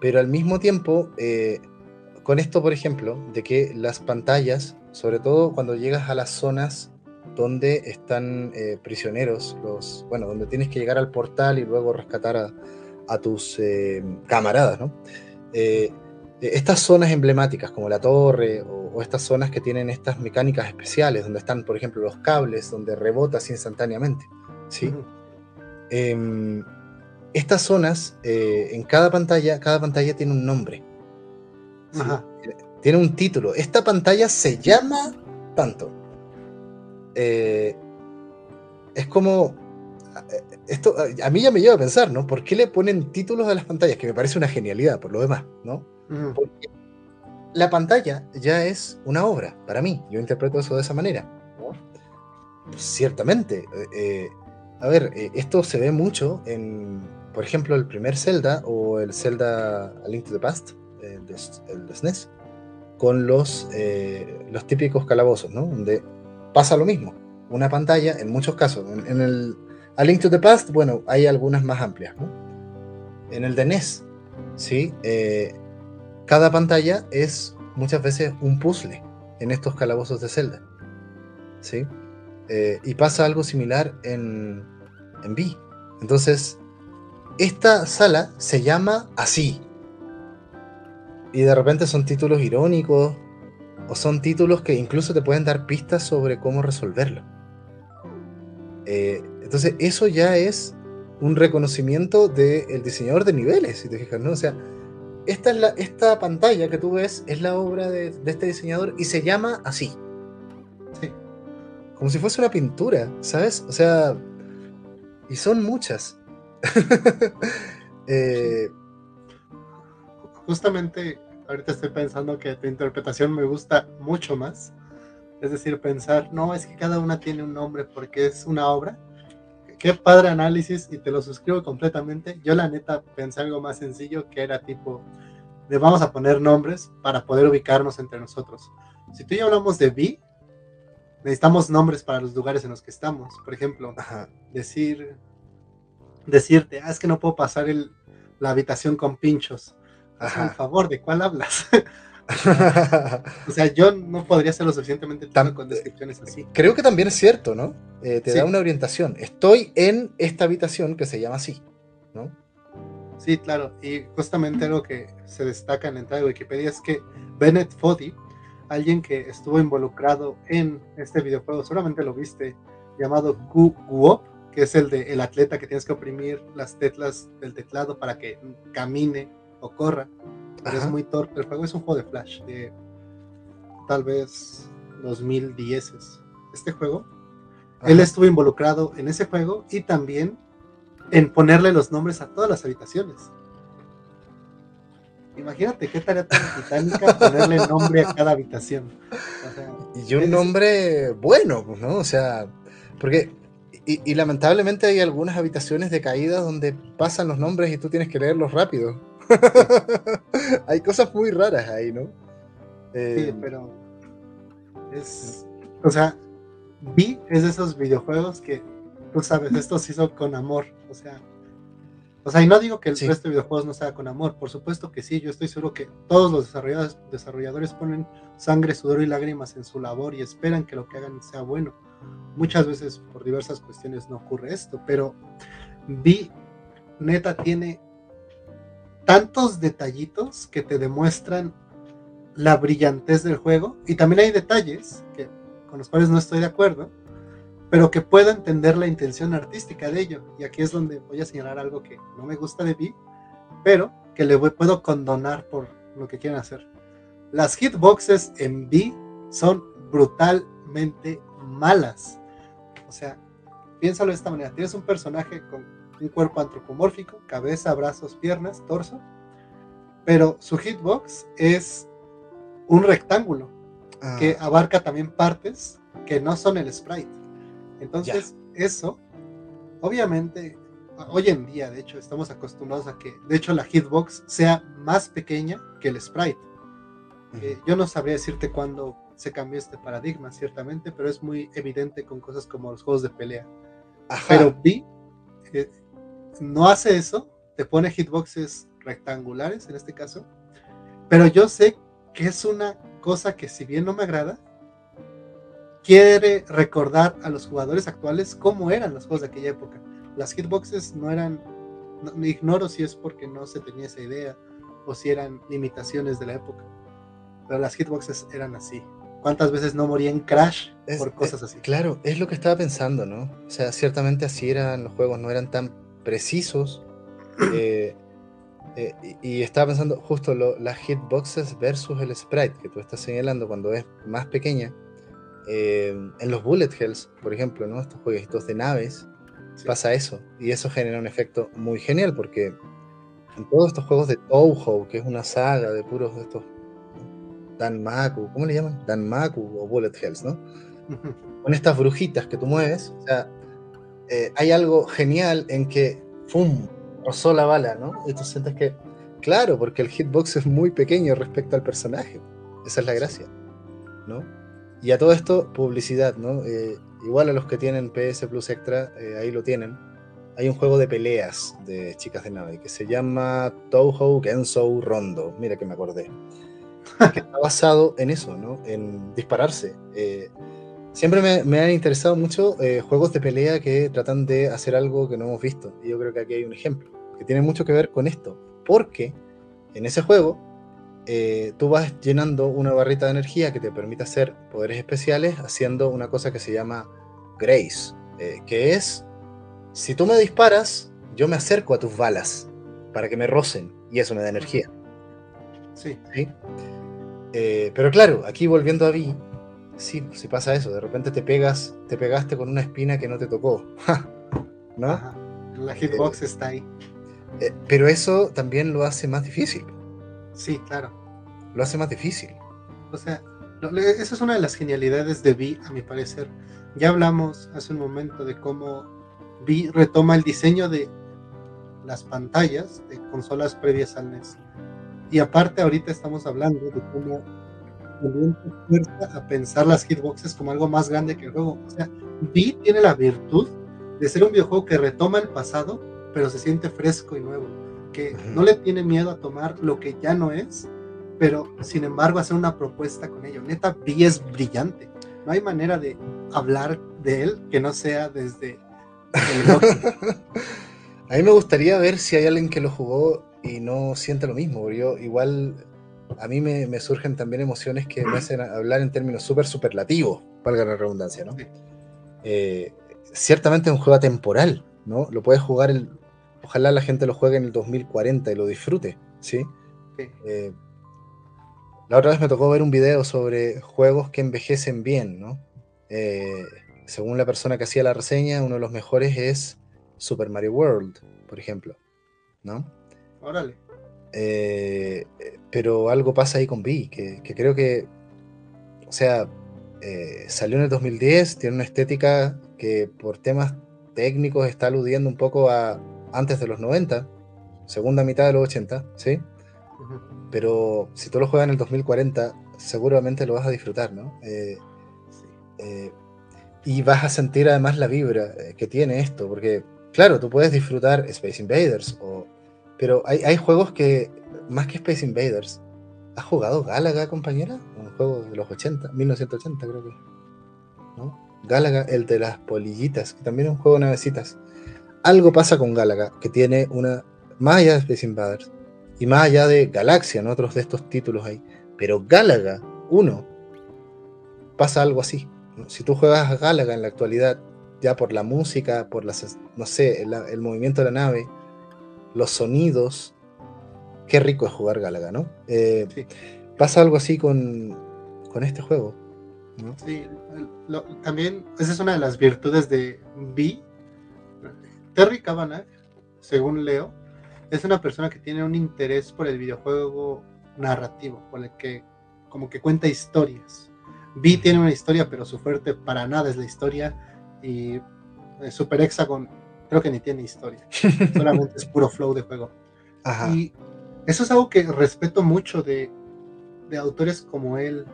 pero al mismo tiempo, eh, con esto, por ejemplo, de que las pantallas, sobre todo cuando llegas a las zonas donde están eh, prisioneros, los, bueno, donde tienes que llegar al portal y luego rescatar a, tus eh, camaradas, ¿no? Eh, estas zonas emblemáticas como la torre o, estas zonas que tienen estas mecánicas especiales, donde están, por ejemplo, los cables, donde rebotas instantáneamente, ¿sí? Em, estas zonas, en cada pantalla, cada pantalla tiene un nombre. Tiene un título. Esta pantalla se llama tanto. Eh, es como. Eh, esto a mí ya me lleva a pensar, ¿no? ¿Por qué le ponen títulos a las pantallas? Que me parece una genialidad, por lo demás, ¿no? Porque la pantalla ya es una obra, para mí. Yo interpreto eso de esa manera. Ciertamente. Eh, a ver, esto se ve mucho en, por ejemplo, el primer Zelda o el Zelda A Link to the Past, el el SNES, e con los, los típicos calabozos, ¿no? Donde pasa lo mismo. Una pantalla, en muchos casos. En, el A Link to the Past, bueno, hay algunas más amplias. En el de NES, ¿sí? Eh, cada pantalla es muchas veces un puzzle en estos calabozos de Zelda. ¿sí? Eh, y pasa algo similar en, en B. Entonces, esta sala se llama así. Y de repente son títulos irónicos, o son títulos que incluso te pueden dar pistas sobre cómo resolverlo. Eh, entonces, eso ya es un reconocimiento del diseñador de niveles, si te fijas, ¿no? O sea, esta, es la, esta pantalla que tú ves es la obra de, este diseñador y se llama así. Sí. Como si fuese una pintura, ¿sabes? O sea, y son muchas. Eh, Justamente ahorita estoy pensando que tu interpretación me gusta mucho más. Es decir, pensar, no, es que cada una tiene un nombre porque es una obra. Qué padre análisis y te lo suscribo completamente. Yo la neta pensé algo más sencillo que era tipo, de vamos a poner nombres para poder ubicarnos entre nosotros. Si tú y yo hablamos de B, necesitamos nombres para los lugares en los que estamos. Por ejemplo, decir, decirte, ah, es que no puedo pasar el, la habitación con pinchos por favor, ¿de cuál hablas? o sea, yo no podría ser lo suficientemente tan con descripciones así. Creo que también es cierto, ¿no? Eh, te da una orientación. Estoy en esta habitación que se llama así, ¿no? Sí, claro. Y justamente algo que se destaca en la entrada de Wikipedia es que Bennett Foddy, alguien que estuvo involucrado en este videojuego, seguramente lo viste, llamado Gu que es el de el atleta que tienes que oprimir las teclas del teclado para que camine o corra, pero es muy torpe. El juego es un juego de Flash de tal vez 2010. Este juego, él estuvo involucrado en ese juego y también en ponerle los nombres a todas las habitaciones. Imagínate qué tarea tan titánica ponerle nombre a cada habitación. y un nombre bueno, pues, ¿no? O sea, porque y, lamentablemente hay algunas habitaciones de caídas donde pasan los nombres y tú tienes que leerlos rápido. Hay cosas muy raras ahí, ¿no? sí, eh, pero es, o sea, vi es de esos videojuegos que tú sabes, esto se hizo con amor, o sea, O sea, y no digo que el resto de videojuegos no sea con amor, por supuesto que sí, yo estoy seguro que todos los desarrolladores, desarrolladores ponen sangre, sudor y lágrimas en su labor y esperan que lo que hagan sea bueno. Muchas veces por diversas cuestiones no ocurre esto, pero vi, neta, tiene tantos detallitos que te demuestran la brillantez del juego y también hay detalles que, con los cuales no estoy de acuerdo, pero que puedo entender la intención artística de ello. Y aquí es donde voy a señalar algo que no me gusta de Vi, pero que le puedo condonar por lo que quieren hacer. Las hitboxes en Vi son brutalmente malas. O sea, piénsalo de esta manera. Tienes un personaje con un cuerpo antropomórfico, cabeza, brazos, piernas, torso, pero su hitbox es un rectángulo que ah. abarca también partes que no son el sprite. Entonces, eso, obviamente, hoy en día, de hecho, estamos acostumbrados a que, de hecho, la hitbox sea más pequeña que el sprite. Eh, yo no sabría decirte cuándo se cambió este paradigma, ciertamente, pero es muy evidente con cosas como los juegos de pelea. Pero B eh, no hace eso, te pone hitboxes rectangulares en este caso, pero yo sé que es una cosa que si bien no me agrada, quiere recordar a los jugadores actuales cómo eran los juegos de aquella época. Las hitboxes no eran, no, ignoro si es porque no se tenía esa idea o si eran limitaciones de la época, pero las hitboxes eran así. ¿Cuántas veces no moría en Crash por cosas así? Claro, es lo que estaba pensando, ¿no? O sea, ciertamente así eran los juegos, no eran tan precisos. Eh, eh, y, estaba pensando justo las hitboxes versus el sprite que tú estás señalando cuando es más pequeña eh, en los bullet hells, por ejemplo, ¿no? estos jueguitos de naves, pasa eso. Y eso genera un efecto muy genial porque en todos estos juegos de Touhou, que es una saga de puros de estos Danmaku, ¿cómo le llaman? Danmaku o bullet hells, ¿no? Con estas brujitas que tú mueves, o sea, eh, hay algo genial en que, ¡fum!, rozó la bala, ¿no? Y tú sientes que, claro, porque el hitbox es muy pequeño respecto al personaje. Esa es la gracia, ¿no? Y a todo esto, publicidad, ¿no? Eh, igual a los que tienen PS Plus Extra, eh, ahí lo tienen. Hay un juego de peleas de chicas de nave que se llama Touhou Gensou Rondo. Mira que me acordé. que está basado en eso, ¿no? En dispararse. Siempre me, me, han interesado mucho juegos de pelea que tratan de hacer algo que no hemos visto. Y yo creo que aquí hay un ejemplo que tiene mucho que ver con esto. Porque en ese juego eh, tú vas llenando una barrita de energía que te permite hacer poderes especiales haciendo una cosa que se llama Grace, eh, que es, si tú me disparas, yo me acerco a tus balas para que me rocen y eso me da energía. Sí. Eh, pero claro, aquí volviendo a Vi, sí, si pasa eso, de repente te pegas, te pegaste con una espina que no te tocó. ¿No? La hitbox está ahí. pero eso también lo hace más difícil. Sí, claro. Lo hace más difícil. O sea, esa es una de las genialidades de Vi, a mi parecer. Ya hablamos hace un momento de cómo Vi retoma el diseño de las pantallas de consolas previas al NES. Y aparte ahorita estamos hablando de cómo también fuerza a pensar las hitboxes como algo más grande que el juego. O sea, Vi tiene la virtud de ser un videojuego que retoma el pasado, pero se siente fresco y nuevo que no le tiene miedo a tomar lo que ya no es, pero sin embargo hacer una propuesta con ello. Neta, Vi es brillante. No hay manera de hablar de él que no sea desde el A mí me gustaría ver si hay alguien que lo jugó y no siente lo mismo. Yo igual a mí me, surgen también emociones que me hacen hablar en términos súper superlativos, valga la redundancia, ¿no? Eh, ciertamente es un juego atemporal, ¿no? Lo puedes jugar el, ojalá la gente lo juegue en el 2040 y lo disfrute, ¿sí? Eh, la otra vez me tocó ver un video sobre juegos que envejecen bien, ¿no? Eh, según la persona que hacía la reseña, uno de los mejores es Super Mario World, por ejemplo, ¿no? Órale. Eh, pero algo pasa ahí con Vi, que, creo que, o sea, salió en el 2010, tiene una estética que por temas técnicos está aludiendo un poco a, antes de los 90, segunda mitad de los 80, ¿sí? Pero si tú lo juegas en el 2040, seguramente lo vas a disfrutar, ¿no? Eh, eh, y vas a sentir además la vibra eh, que tiene esto, porque claro, tú puedes disfrutar Space Invaders, o, pero hay, hay juegos que, más que Space Invaders, ¿has jugado Galaga, compañera? Un juego de los 80, 1980 creo que. ¿no? Galaga, el de las polillitas, que también es un juego de navecitas. Algo pasa con Galaga, que tiene una, más allá de Space Invaders, y más allá de Galaxia, ¿no? otros de estos títulos ahí, pero Galaga 1 pasa algo así. Si tú juegas a Galaga en la actualidad, ya por la música, por las, no sé, el, movimiento de la nave, los sonidos, qué rico es jugar Galaga, ¿no? Eh, pasa algo así con, con este juego. Sí, también esa es una de las virtudes de B. Terry Cavanagh, según Leo, es una persona que tiene un interés por el videojuego narrativo, por el que como que cuenta historias. Vi tiene una historia, pero su fuerte para nada es la historia. Y Super Hexagon creo que ni tiene historia. Solamente es puro flow de juego. Y eso es algo que respeto mucho de, de autores como él,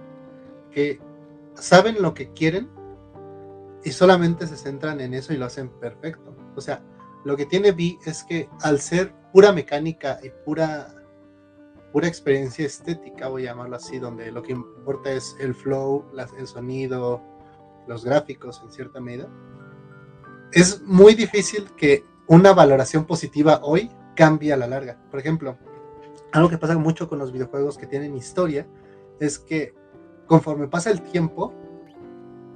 que saben lo que quieren y solamente se centran en eso y lo hacen perfecto. O sea, lo que tiene Vi es que al ser pura mecánica y pura pura experiencia estética, voy a llamarlo así, donde lo que importa es el flow, el sonido, los gráficos en cierta medida. Es muy difícil que una valoración positiva hoy cambie a la larga. Por ejemplo, algo que pasa mucho con los videojuegos que tienen historia es que conforme pasa el tiempo,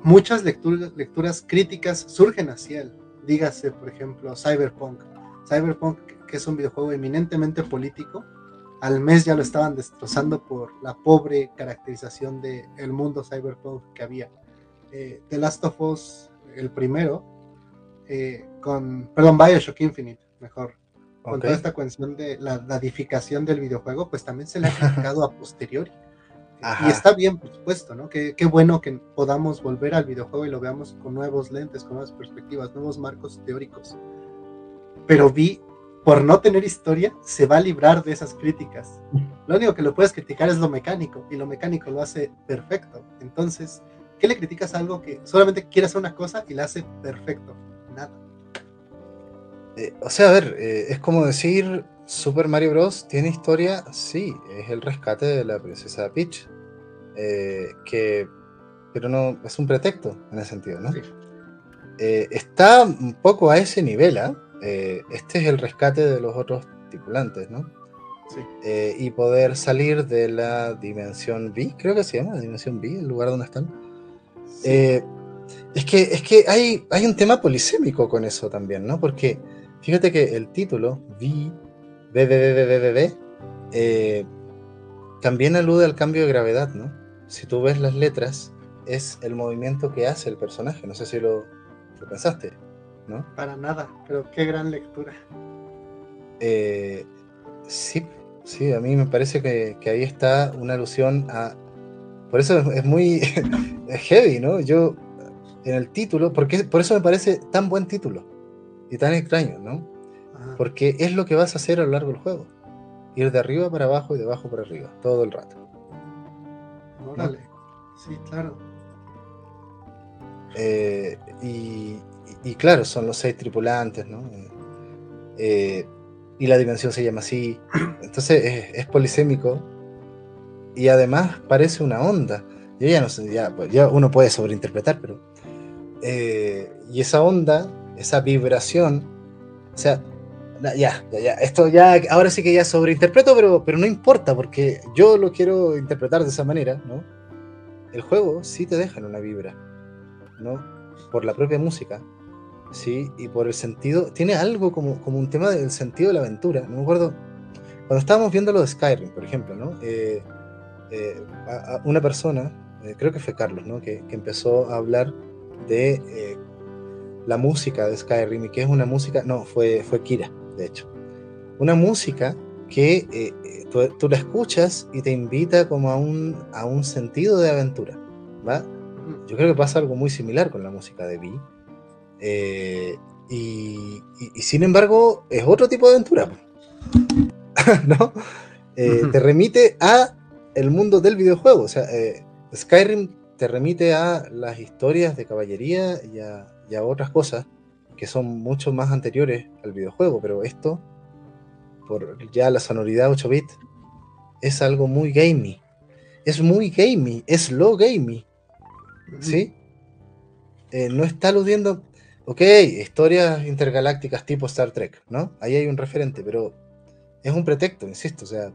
muchas lecturas, críticas surgen hacia él. Dígase, por ejemplo, Cyberpunk. Cyberpunk, que es un videojuego eminentemente político, al mes ya lo estaban destrozando por la pobre caracterización del el mundo cyberpunk que había. Eh, The Last of Us, el primero, eh, con, perdón, Bioshock Infinite, mejor, con toda esta cuestión de la dadificación del videojuego, pues también se le ha criticado a posteriori. Y está bien, por supuesto, ¿no? Qué, qué bueno que podamos volver al videojuego y lo veamos con nuevos lentes, con nuevas perspectivas, nuevos marcos teóricos. Pero vi por no tener historia, se va a librar de esas críticas. Lo único que lo puedes criticar es lo mecánico, y lo mecánico lo hace perfecto. Entonces, ¿qué le criticas a algo que solamente quiere hacer una cosa y la hace perfecto? Nada. Eh, o sea, a ver, eh, es como decir, Super Mario Bros. tiene historia, sí, es el rescate de la princesa Peach, eh, que, pero no, es un pretexto en ese sentido, ¿no? está un poco a ese nivel, ¿ah? Eh, este es el rescate de los otros tripulantes, ¿no? Sí. Y poder salir de la dimensión B, creo que se llama, la dimensión B, el lugar donde están. Eh, es que, es que hay, hay un tema polisémico con eso también, ¿no? Porque fíjate que el título, V, B, B, B, B, B, B, también alude al cambio de gravedad, ¿no? Si tú ves las letras, es el movimiento que hace el personaje, no sé si lo, lo pensaste. Para nada, pero qué gran lectura. Eh, sí, sí, a mí me parece que, ahí está una alusión a... Por eso es, muy heavy, ¿no? Yo, en el título, porque por eso me parece tan buen título y tan extraño, ¿no? Porque es lo que vas a hacer a lo largo del juego. Ir de arriba para abajo y de abajo para arriba, todo el rato. Órale, sí, claro. Eh, y, y claro, son los seis tripulantes, ¿no? Eh, y la dimensión se llama así. Entonces es, polisémico y además parece una onda. Yo ya no sé, ya, pues, uno puede sobreinterpretar, pero. Eh, y esa onda, esa vibración, o sea, ya, ya, ya, esto ya, ahora sí que ya sobreinterpreto, pero, pero no importa, porque yo lo quiero interpretar de esa manera, ¿no? El juego sí te deja en una vibra, ¿no? Por la propia música, Sí, y por el sentido, tiene algo como, como un tema del sentido de la aventura. No me acuerdo, cuando estábamos viendo lo de Skyrim, por ejemplo, ¿no? Eh, eh, una persona, eh, creo que fue Carlos, ¿no? Que, empezó a hablar de la música de Skyrim y que es una música, no, fue, fue Kira, de hecho. Una música que tú, la escuchas y te invita como a un, a un sentido de aventura, ¿va? Yo creo que pasa algo muy similar con la música de Vi eh, y, sin embargo, es otro tipo de aventura. ¿No? Eh, te remite a el mundo del videojuego. O sea, eh, Skyrim te remite a las historias de caballería y a, otras cosas que son mucho más anteriores al videojuego, pero esto, por ya la sonoridad 8 bits, es algo muy gamey. Es muy gamey, es low gamey. ¿Sí? Eh, no está aludiendo. Ok, historias intergalácticas tipo Star Trek, ¿no? Ahí hay un referente, pero es un pretexto, insisto. O sea,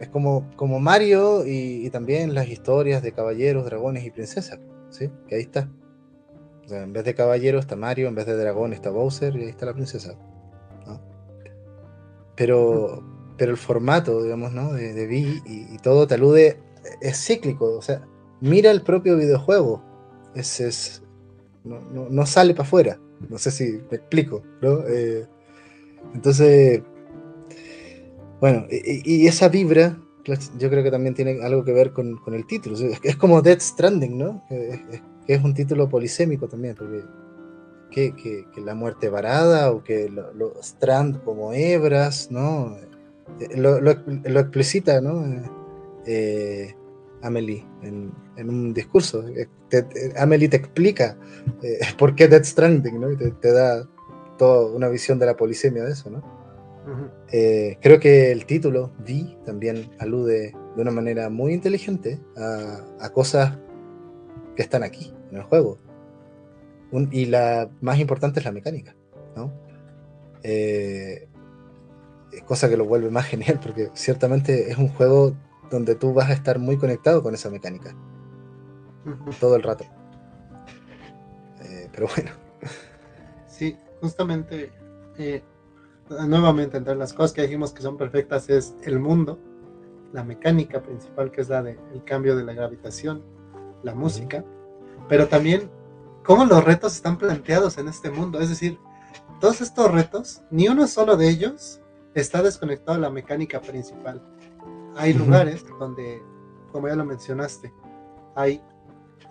es como, como Mario y, también las historias de caballeros, dragones y princesas, ¿sí? Que ahí está. O sea, en vez de caballero está Mario, en vez de dragón está Bowser y ahí está la princesa. Pero, pero el formato, digamos, ¿no? De, de y, todo te alude, es cíclico. O sea, mira el propio videojuego. Es, es no, sale para afuera. No sé si me explico, ¿no? Eh, entonces, bueno, y, esa vibra, yo creo que también tiene algo que ver con, el título. Es, como Dead Stranding, ¿no? Es, es, un título polisémico también, porque que, la muerte varada o que lo, Strand como hebras, ¿no? Eh, lo, lo, explicita, ¿no? Eh, Amelie en, un discurso. Amelie te explica por qué Dead Stranding, ¿no? Y te, te da toda una visión de la polisemia de eso, ¿no? Eh, creo que el título, V, también alude de una manera muy inteligente a, cosas que están aquí, en el juego. y la más importante es la mecánica, ¿no? Eh, cosa que lo vuelve más genial, porque ciertamente es un juego donde tú vas a estar muy conectado con esa mecánica. Todo el rato. Eh, pero bueno. Sí, justamente nuevamente entre las cosas que dijimos que son perfectas es el mundo, la mecánica principal que es la del cambio de la gravitación, la música, pero también cómo los retos están planteados en este mundo. Es decir, todos estos retos, ni uno solo de ellos está desconectado de la mecánica principal. Hay lugares donde, como ya lo mencionaste, hay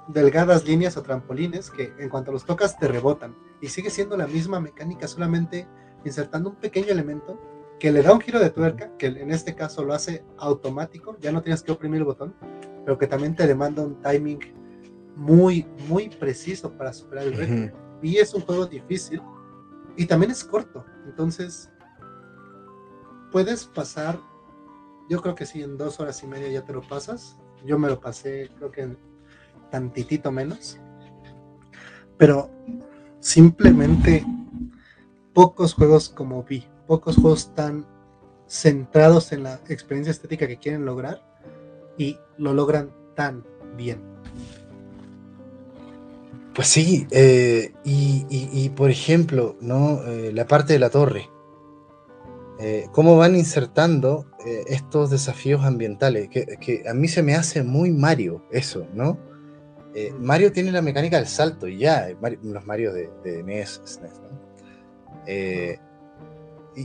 delgadas líneas o trampolines que en cuanto los tocas te rebotan y sigue siendo la misma mecánica, solamente insertando un pequeño elemento que le da un giro de tuerca, que en este caso lo hace automático, ya no tienes que oprimir el botón, pero que también te demanda un timing muy, muy preciso para superar el reto. Y es un juego difícil y también es corto, entonces puedes pasar, yo creo que sí, en dos horas y media ya te lo pasas. Yo me lo pasé, creo que en tantitito menos. Pero simplemente pocos juegos como vi, pocos juegos tan centrados en la experiencia estética que quieren lograr y lo logran tan bien. Pues sí, eh, y, por ejemplo, ¿no? Eh, la parte de la torre. Eh, cómo van insertando estos desafíos ambientales, que, a mí se me hace muy Mario eso, ¿no? Mario tiene la mecánica del salto y ya, los Mario de, de NES, SNES, ¿no? Eh,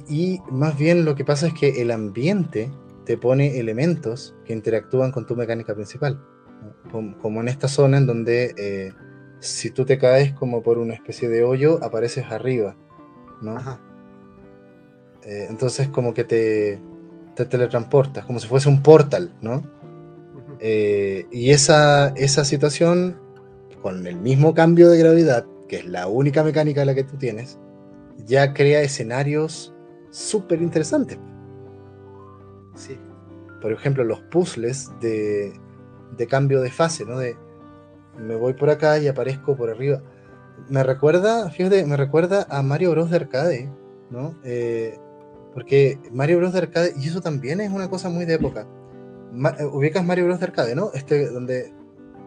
y, más bien lo que pasa es que el ambiente te pone elementos que interactúan con tu mecánica principal. Como, en esta zona en donde eh, si tú te caes como por una especie de hoyo, apareces arriba. ¿no? Eh, entonces como que te, te, teletransportas, como si fuese un portal, ¿no? y esa, esa situación, con el mismo cambio de gravedad, que es la única mecánica la que tú tienes, ya crea escenarios súper interesantes. Sí. Por ejemplo, los puzzles de, de, cambio de fase, ¿no? De me voy por acá y aparezco por arriba. Me recuerda, fíjate, me recuerda a Mario Bros. de arcade, ¿no? Eh, porque Mario Bros. de arcade, y eso también es una cosa muy de época. Eh, ubicas Mario Bros. de arcade, ¿no? Este donde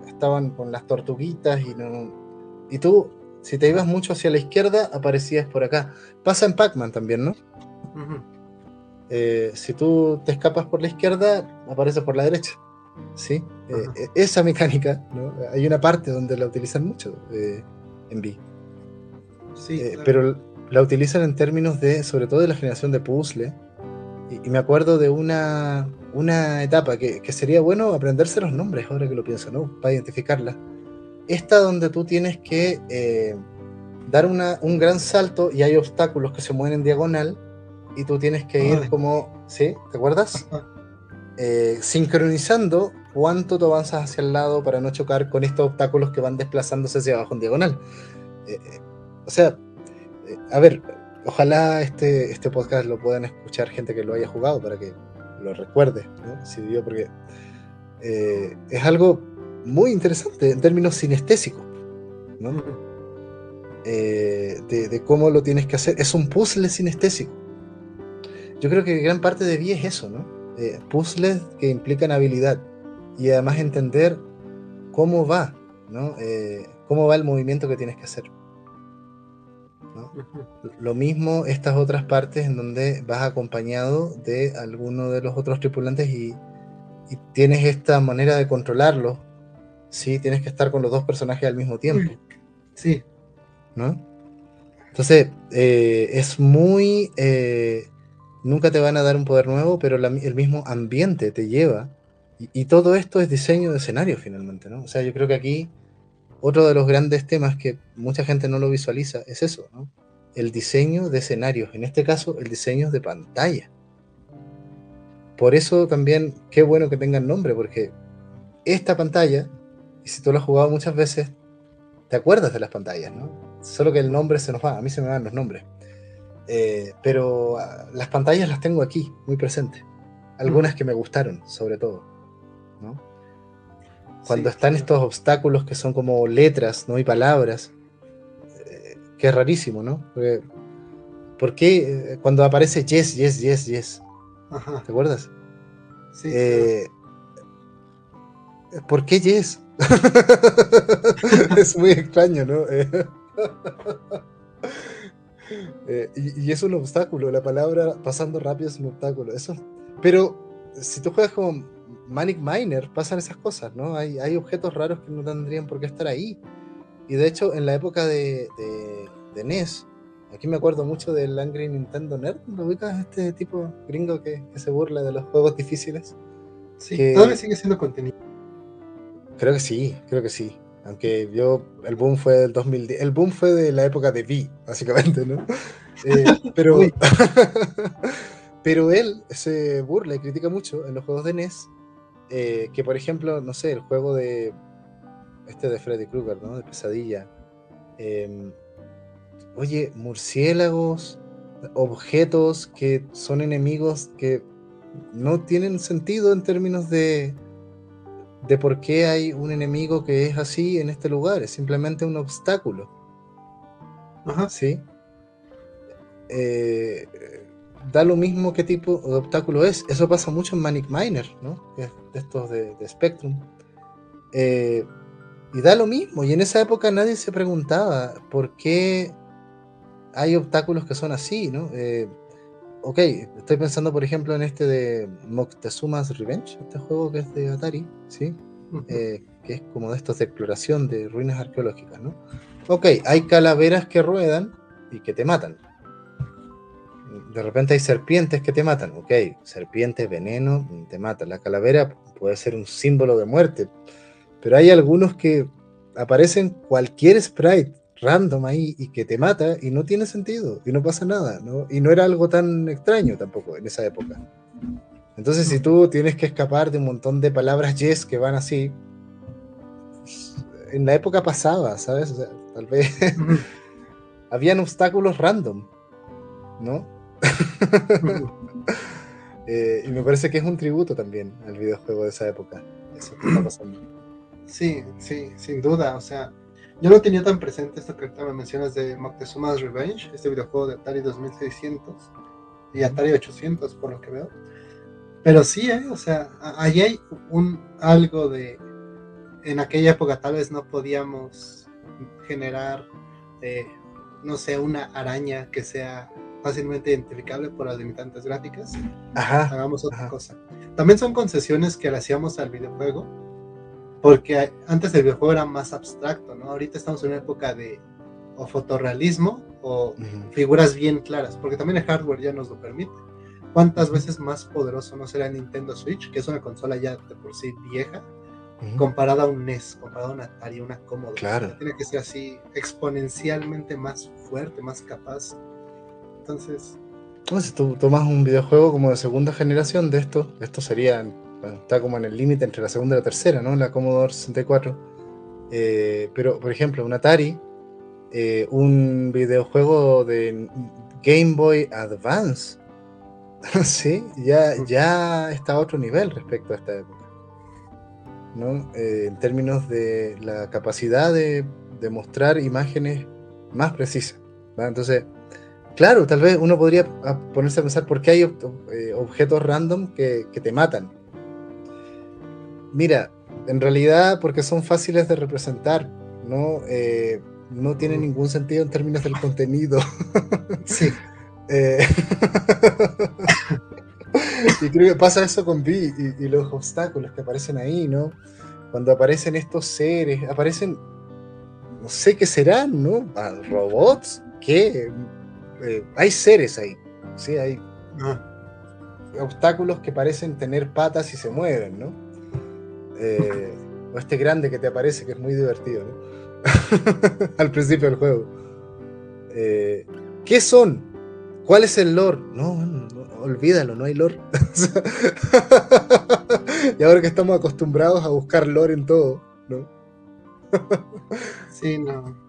estaban con las tortuguitas y no. Y tú si te ibas mucho hacia la izquierda, aparecías por acá. Pasa en Pac-Man también, ¿no? Eh, si tú te escapas por la izquierda, apareces por la derecha. ¿Sí? Eh, e, esa mecánica, ¿no? Hay una parte donde la utilizan mucho eh, en B. Sí, Pero la utilizan en términos de, sobre todo de la generación de puzzle. Y, me acuerdo de una, una etapa que, que, sería bueno aprenderse los nombres, ahora que lo pienso, ¿no? Para identificarla esta donde tú tienes que eh, dar un gran salto y hay obstáculos que se mueven en diagonal y tú tienes que ir como, ¿sí? ¿Te acuerdas? Eh, sincronizando cuánto tú avanzas hacia el lado para no chocar con estos obstáculos que van desplazándose hacia abajo en diagonal. Eh, o sea, a ver, ojalá este, este podcast lo puedan escuchar gente que lo haya jugado para que lo recuerde, ¿no? Si porque es algo muy interesante en términos sinestésicos, ¿no? Eh, de, cómo lo tienes que hacer. Es un puzzle sinestésico. Yo creo que gran parte de Vi es eso, ¿no? Eh, puzzles que implican habilidad y además entender cómo va, ¿no? cómo va el movimiento que tienes que hacer. Lo mismo estas otras partes en donde vas acompañado de alguno de los otros tripulantes y, tienes esta manera de controlarlo. Sí, tienes que estar con los dos personajes al mismo tiempo. Sí. ¿No? Entonces, eh, es muy... Eh, nunca te van a dar un poder nuevo, pero el mismo ambiente te lleva. Y, y, todo esto es diseño de escenario finalmente, ¿no? O sea, yo creo que aquí otro de los grandes temas que mucha gente no lo visualiza es eso, ¿no? el diseño de escenarios, en este caso el diseño de pantalla. Por eso también, qué bueno que tengan nombre, porque esta pantalla, y si tú lo has jugado muchas veces, te acuerdas de las pantallas, ¿no? Solo que el nombre se nos va, a mí se me van los nombres. Eh, pero ah, las pantallas las tengo aquí, muy presentes. Algunas que me gustaron, sobre todo. ¿no? Cuando están estos obstáculos que son como letras, ¿no? Y palabras, que es rarísimo, ¿no? ¿Por qué eh, cuando aparece yes, yes, yes, yes? ¿Te acuerdas? Sí. Eh, ¿Por qué yes? es muy extraño, ¿no? Eh, y, es un obstáculo, la palabra pasando rápido es un obstáculo. Eso, pero si tú juegas con Manic Miner, pasan esas cosas, ¿no? Hay, hay objetos raros que no tendrían por qué estar ahí. Y de hecho, en la época de, de, NES, aquí me acuerdo mucho del Angry Nintendo Nerd. ¿Lo ubicas este tipo gringo que, se burla de los juegos difíciles? Sí, todavía sigue siendo contenido. Creo que sí, creo que sí. Aunque yo, el boom fue del 2010. El boom fue de la época de V, básicamente, ¿no? Eh, pero, pero él se burla y critica mucho en los juegos de NES. Eh, que por ejemplo, no sé, el juego de este de Freddy Krueger, ¿no? De pesadilla. Em, oye, murciélagos, objetos que son enemigos que no tienen sentido en términos de, de por qué hay un enemigo que es así en este lugar. Es simplemente un obstáculo. Ajá. ¿Sí? Eh, da lo mismo qué tipo de obstáculo es. Eso pasa mucho en Manic Miner, ¿no? De estos de, de Spectrum. Eh, y da lo mismo. Y en esa época nadie se preguntaba por qué hay obstáculos que son así, ¿no? Eh, ok, estoy pensando, por ejemplo, en este de Moctezuma's Revenge, este juego que es de Atari, ¿sí? Eh, que es como de estos de exploración de ruinas arqueológicas, ¿no? Ok, hay calaveras que ruedan y que te matan. De repente hay serpientes que te matan. Ok, serpientes, veneno, te matan. La calavera puede ser un símbolo de muerte pero hay algunos que aparecen cualquier sprite random ahí y que te mata y no tiene sentido y no pasa nada, ¿no? Y no era algo tan extraño tampoco en esa época. Entonces, si tú tienes que escapar de un montón de palabras yes que van así, en la época pasaba, ¿sabes? O sea, tal vez habían obstáculos random, ¿no? Eh, y me parece que es un tributo también al videojuego de esa época. Eso que está pasando. Sí, sí, sin duda. O sea, yo no tenía tan presente esto que me mencionas de Moctezuma's Revenge, este videojuego de Atari 2600 y Atari 800, por lo que veo. Pero sí, ¿eh? o sea, ahí hay un algo de. En aquella época tal vez no podíamos generar, eh, no sé, una araña que sea fácilmente identificable por las limitantes gráficas. Ajá. Hagamos otra cosa. También son concesiones que le hacíamos al videojuego porque antes el videojuego era más abstracto, ¿no? Ahorita estamos en una época de o fotorrealismo o figuras bien claras, porque también el hardware ya nos lo permite. ¿Cuántas veces más poderoso no será Nintendo Switch, que es una consola ya de por sí vieja, comparada a un NES, comparada a un Atari, una cómoda? Claro. Tiene que ser así exponencialmente más fuerte, más capaz. Entonces... Entonces, si tú tomas un videojuego como de segunda generación de esto, esto serían está como en el límite entre la segunda y la tercera, ¿no? La Commodore 64. Eh, pero, por ejemplo, un Atari eh, un videojuego de Game Boy Advance. sí, ya, está a otro nivel respecto a esta época. ¿no? Eh, en términos de la capacidad de, mostrar imágenes más precisas. Entonces, claro, tal vez uno podría ponerse a pensar por qué hay objetos random que, te matan. Mira, en realidad porque son fáciles de representar, ¿no? Eh, no tiene ningún sentido en términos del contenido. Sí. Eh, y creo que pasa eso con Vi y, los obstáculos que aparecen ahí, ¿no? Cuando aparecen estos seres, aparecen, no sé qué serán, ¿no? Ah, ¿Robots? ¿Qué? Eh, hay seres ahí, ¿sí? Hay ah. obstáculos que parecen tener patas y se mueven, ¿no? Eh, o este grande que te aparece que es muy divertido, ¿no? Al principio del juego. Eh, ¿Qué son? ¿Cuál es el lore? No, olvídalo, no hay lore. y ahora que estamos acostumbrados a buscar lore en todo, ¿no? sí, no.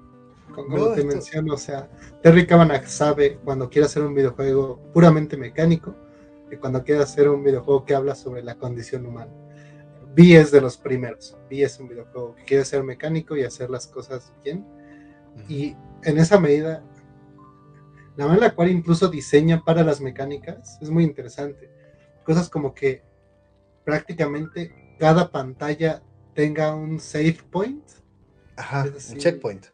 Como te menciono, o sea, Terry Kavanagh sabe cuando quiere hacer un videojuego puramente mecánico y cuando quiere hacer un videojuego que habla sobre la condición humana. Vi es de los primeros. Vi es un videojuego que quiere ser mecánico y hacer las cosas bien. Y en esa medida, la manera en la cual incluso diseña para las mecánicas es muy interesante. Cosas como que prácticamente cada pantalla tenga un save point. Ajá, un checkpoint.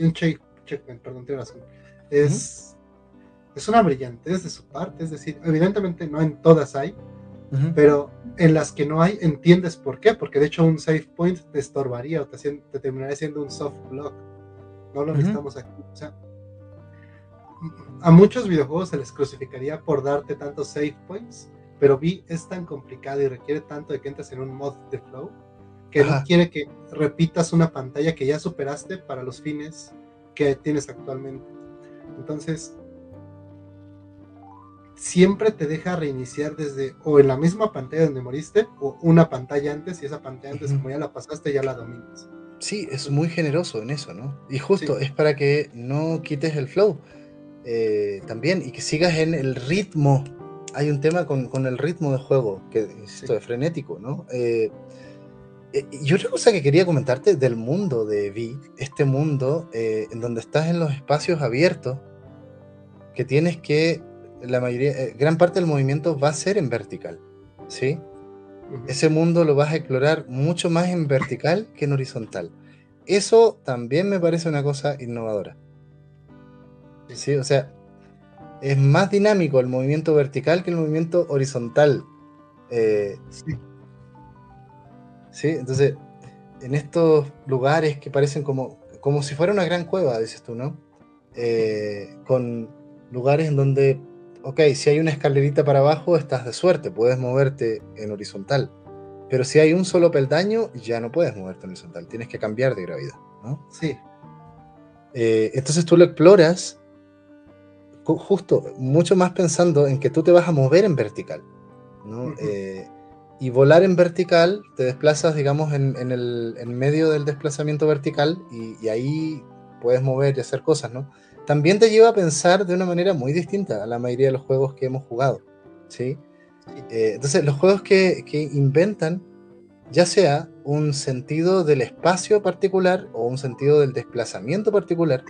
Un checkpoint, perdón, tiene razón. Es, es una brillantez de su parte, es decir, evidentemente no en todas hay, pero en las que no hay, entiendes por qué, porque de hecho un save point te estorbaría o te, te terminaría siendo un soft block. No lo necesitamos aquí. O sea, a muchos videojuegos se les crucificaría por darte tantos save points, pero vi es tan complicado y requiere tanto de que entres en un mod de flow que no quiere que repitas una pantalla que ya superaste para los fines que tienes actualmente. Entonces, siempre te deja reiniciar desde o en la misma pantalla donde moriste o una pantalla antes y esa pantalla antes como ya la pasaste ya la dominas. Sí, es muy generoso en eso, ¿no? Y justo es para que no quites el flow eh, también y que sigas en el ritmo. Hay un tema con, el ritmo de juego, que insisto, es frenético, ¿no? Eh, eh, y otra cosa que quería comentarte del mundo de Vi, este mundo en donde estás en los espacios abiertos, que tienes que la mayoría, eh, gran parte del movimiento va a ser en vertical, ¿sí? Ese mundo lo vas a explorar mucho más en vertical que en horizontal. Eso también me parece una cosa innovadora. ¿Sí? O sea, es más dinámico el movimiento vertical que el movimiento horizontal. Eh, sí. sí. Entonces, en estos lugares que parecen como, como si fuera una gran cueva, dices tú, ¿no? Eh, con lugares en donde ok, si hay una escalerita para abajo, estás de suerte, puedes moverte en horizontal. Pero si hay un solo peldaño, ya no puedes moverte en horizontal, tienes que cambiar de gravedad, ¿no? Sí. Eh, entonces tú lo exploras justo, mucho más pensando en que tú te vas a mover en vertical, ¿no? Eh, y volar en vertical, te desplazas, digamos, en, el en medio del desplazamiento vertical y, y ahí puedes mover y hacer cosas, ¿no? También te lleva a pensar de una manera muy distinta a la mayoría de los juegos que hemos jugado. ¿sí? Eh, entonces, los juegos que, inventan, ya sea un sentido del espacio particular o un sentido del desplazamiento particular,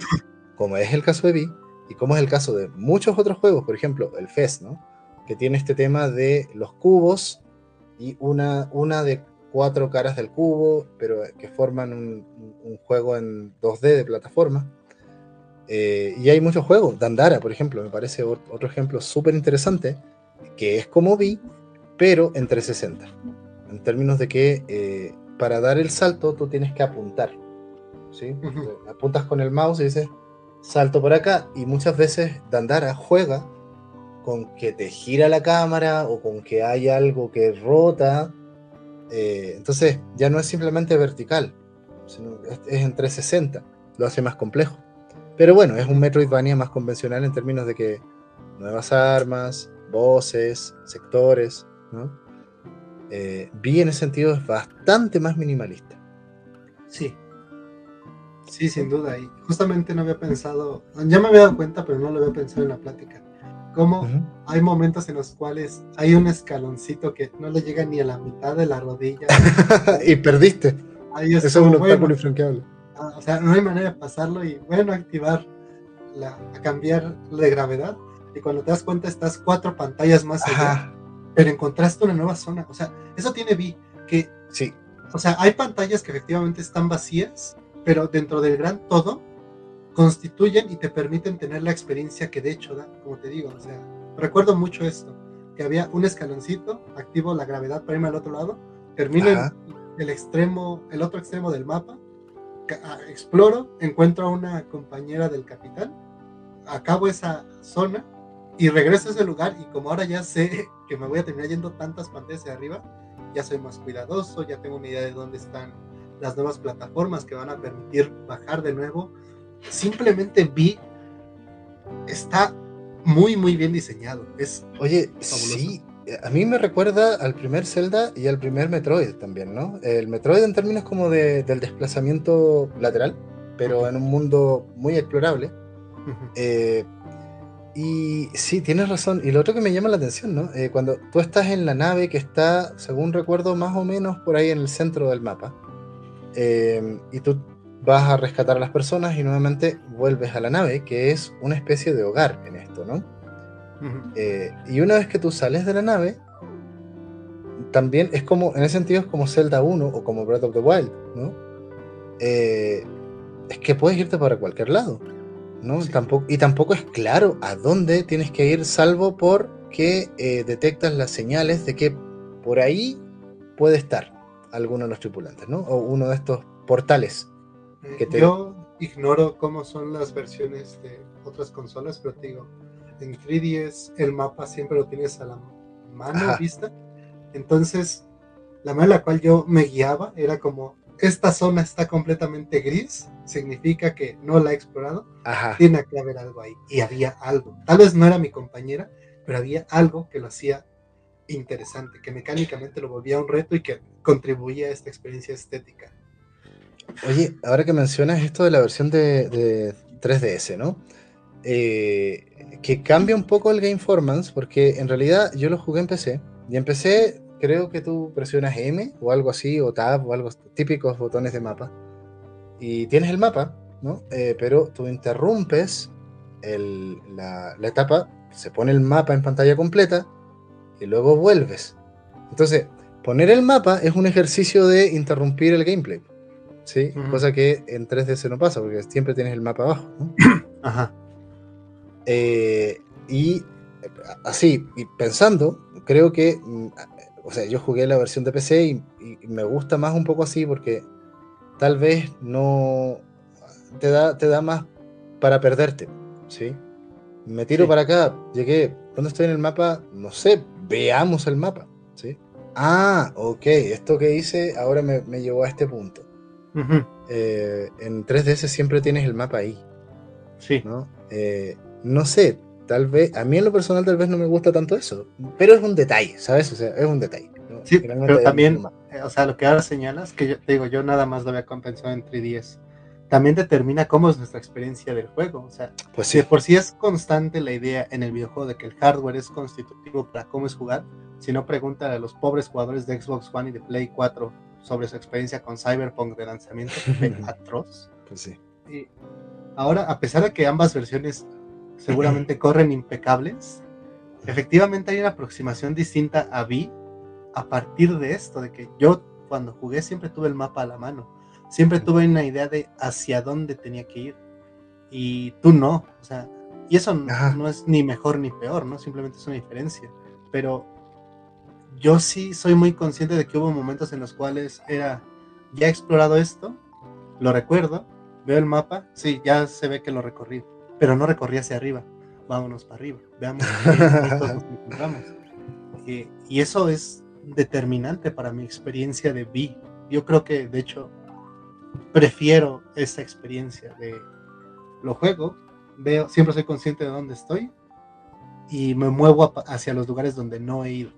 como es el caso de Vi, y como es el caso de muchos otros juegos, por ejemplo, el FES, ¿no? que tiene este tema de los cubos y una, una de cuatro caras del cubo, pero que forman un, un juego en 2D de plataforma. Eh, y hay muchos juegos, Dandara, por ejemplo, me parece otro ejemplo súper interesante, que es como vi, pero en 360. En términos de que eh, para dar el salto tú tienes que apuntar. ¿sí? Apuntas con el mouse y dices, salto por acá. Y muchas veces Dandara juega con que te gira la cámara o con que hay algo que rota. Eh, entonces ya no es simplemente vertical, sino es en 360. Lo hace más complejo. Pero bueno, es un Metroidvania más convencional en términos de que nuevas armas, voces, sectores, ¿no? Eh, vi en ese sentido es bastante más minimalista. Sí. Sí, sin duda. Y justamente no había pensado, ya me había dado cuenta, pero no lo había pensado en la plática. Cómo hay momentos en los cuales hay un escaloncito que no le llega ni a la mitad de la rodilla. y perdiste. Ahí es Eso es un obstáculo infranqueable. O sea, no hay manera de pasarlo y bueno, activar, la, a cambiar de gravedad. Y cuando te das cuenta, estás cuatro pantallas más allá. Pero encontraste una nueva zona. O sea, eso tiene vi que. Sí. O sea, hay pantallas que efectivamente están vacías pero dentro del gran todo constituyen y te permiten tener la experiencia que de hecho da, como te digo, o sea, recuerdo mucho esto, que había un escaloncito, activo la gravedad para irme al otro lado, termino en el extremo, el otro extremo del mapa, exploro, encuentro a una compañera del capitán, acabo esa zona y regreso a ese lugar y como ahora ya sé que me voy a terminar yendo tantas pantallas de arriba, ya soy más cuidadoso, ya tengo una idea de dónde están las nuevas plataformas que van a permitir bajar de nuevo. Simplemente vi, está muy, muy bien diseñado. Es Oye, sí, a mí me recuerda al primer Zelda y al primer Metroid también, ¿no? El Metroid en términos como de, del desplazamiento lateral, pero en un mundo muy explorable. Eh, y sí, tienes razón. Y lo otro que me llama la atención, ¿no? Eh, cuando tú estás en la nave que está, según recuerdo, más o menos por ahí en el centro del mapa, y tú vas a rescatar a las personas y nuevamente vuelves a la nave, que es una especie de hogar en esto, ¿no? Eh, y una vez que tú sales de la nave, también es como, en ese sentido es como Zelda 1 o como Breath of the Wild, ¿no? Eh, es que puedes irte para cualquier lado, ¿no? Tampoco, y tampoco es claro a dónde tienes que ir, salvo porque eh, detectas las señales de que por ahí puede estar alguno de los tripulantes, ¿no? O uno de estos portales. Eh, que Yo ignoro cómo son las versiones de otras consolas, pero te digo, en 3DS el mapa siempre lo tienes a la mano vista. Entonces, la manera en la cual yo me guiaba era como, esta zona está completamente gris, significa que no la he explorado, tiene que haber algo ahí. Y había algo. Tal vez no era mi compañera, pero había algo que lo hacía interesante, que mecánicamente lo volvía un reto y que contribuía a esta experiencia estética. Oye, ahora que mencionas esto de la versión de, 3DS, ¿no? Eh, que cambia un poco el Game Performance, porque en realidad yo lo jugué en PC, y en PC creo que tú presionas M o algo así, o Tab o algo típicos botones de mapa, y tienes el mapa, ¿no? Eh, pero tú interrumpes la, la etapa, se pone el mapa en pantalla completa, y luego vuelves. Entonces, poner el mapa es un ejercicio de interrumpir el gameplay. ¿Sí? Cosa que en 3DS no pasa, porque siempre tienes el mapa abajo. Ajá. Eh, y así, y pensando, creo que, mm, o sea, yo jugué la versión de PC y, me gusta más un poco así porque tal vez no te da, te da más para perderte, ¿sí? Me tiro para acá, llegué, ¿dónde estoy en el mapa? No sé, veamos el mapa, ¿sí? Ah, ok, esto que hice ahora me, llevó a este punto. Eh, en 3DS siempre tienes el mapa ahí. Sí. ¿no? Eh, no sé, tal vez, a mí en lo personal tal vez no me gusta tanto eso, pero es un detalle, ¿sabes? O sea, es un detalle. Sí, pero también, o sea, lo que ahora señalas, que yo te digo, yo nada más lo había compensado en 3DS también determina cómo es nuestra experiencia del juego. O sea, pues si por sí es constante la idea en el videojuego de que el hardware es constitutivo para cómo es jugar, si no pregunta a los pobres jugadores de Xbox One y de Play 4 sobre su experiencia con Cyberpunk de lanzamiento, atroz. Pues sí. Y ahora, a pesar de que ambas versiones seguramente corren impecables, efectivamente hay una aproximación distinta a Vi a partir de esto, de que yo cuando jugué siempre tuve el mapa a la mano siempre tuve una idea de hacia dónde tenía que ir. Y tú no, o sea, y eso no, es ni mejor ni peor, ¿no? Simplemente es una diferencia. Pero yo sí soy muy consciente de que hubo momentos en los cuales era, ya he explorado esto, lo recuerdo, veo el mapa, sí, ya se ve que lo recorrí, pero no recorrí hacia arriba, vámonos para arriba, veamos nos encontramos. Y, y eso es determinante para mi experiencia de Vi. Yo creo que, de hecho, prefiero esa experiencia de lo juego, veo, siempre soy consciente de dónde estoy y me muevo hacia los lugares donde no he ido.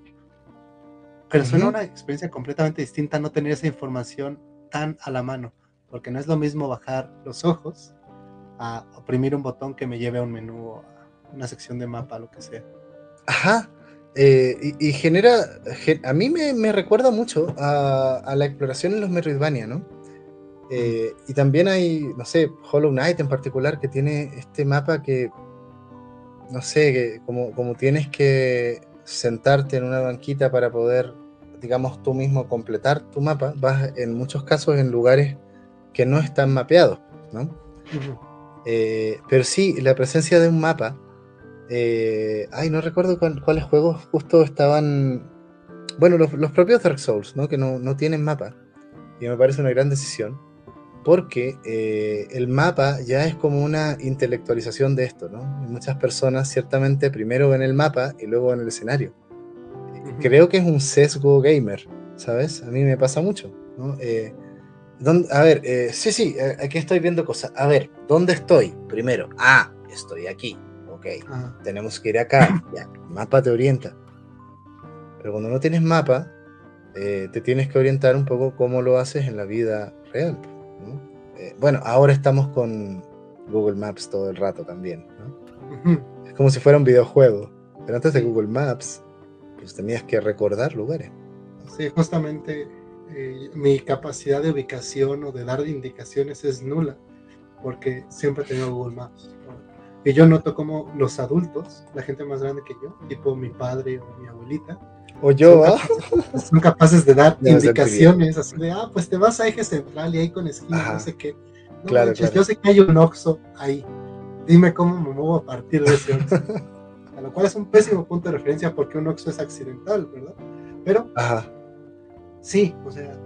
Pero suena una experiencia completamente distinta no tener esa información tan a la mano. porque no es lo mismo bajar los ojos a oprimir un botón que me lleve a un menú a una sección de mapa, lo que sea. Ajá. Eh, y, genera, a mí me, recuerda mucho a, la exploración en los Metroidvania, ¿no? Eh, y también hay, no sé, Hollow Knight en particular, que tiene este mapa que, no sé, que como, como tienes que sentarte en una banquita para poder, digamos, tú mismo completar tu mapa, vas en muchos casos en lugares que no están mapeados, ¿no? Eh, pero sí, la presencia de un mapa. Eh, ay, no recuerdo cuáles juegos justo estaban. Bueno, los, propios Dark Souls, ¿no? Que no, tienen mapa. Y me parece una gran decisión. Porque eh, el mapa ya es como una intelectualización de esto, ¿no? muchas personas ciertamente primero ven el mapa y luego ven el escenario. Creo que es un sesgo gamer, ¿sabes? A mí me pasa mucho, ¿no? A ver, eh, sí, sí, eh, aquí estoy viendo cosas. A ver, ¿dónde estoy? Primero, ah, estoy aquí. Ok, tenemos que ir acá. Ya, mapa te orienta. Pero cuando no tienes mapa, eh, te tienes que orientar un poco cómo lo haces en la vida real. bueno, ahora estamos con Google Maps todo el rato también. Es como si fuera un videojuego. Pero antes de Google Maps, pues tenías que recordar lugares. Sí, justamente eh, mi capacidad de ubicación o de dar indicaciones es nula, porque siempre he tenido Google Maps. Y yo noto como los adultos, la gente más grande que yo, tipo mi padre o mi abuelita, o yo, son, capaces, de dar indicaciones, así de, ah, pues te vas a eje central y ahí con esquina, no sé qué. claro, Yo sé que hay un Oxxo ahí. Dime cómo me muevo a partir de ese Oxxo. a lo cual es un pésimo punto de referencia porque un Oxxo es accidental, ¿verdad? Pero Ajá sí, o sea,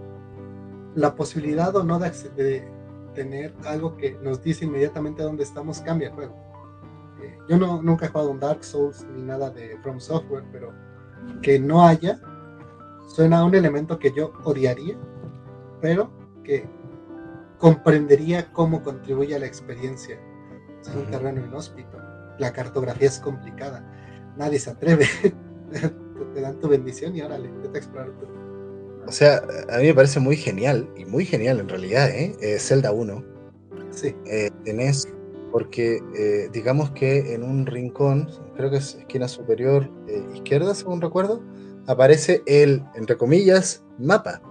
la posibilidad o no de, tener algo que nos dice inmediatamente dónde estamos cambia el juego. Eh, yo no, nunca he jugado un Dark Souls ni nada de From Software, pero que no haya suena a un elemento que yo odiaría, pero que comprendería cómo contribuye a la experiencia. Es un terreno inhóspito, la cartografía es complicada, nadie se atreve, te dan tu bendición y ahora le intenta explorar tu o sea, a mí me parece muy genial, y muy genial en realidad, ¿eh? eh Zelda 1. Sí. Eh, tenés, porque eh, digamos que en un rincón, creo que es esquina superior izquierda, según recuerdo, aparece el, entre comillas, mapa.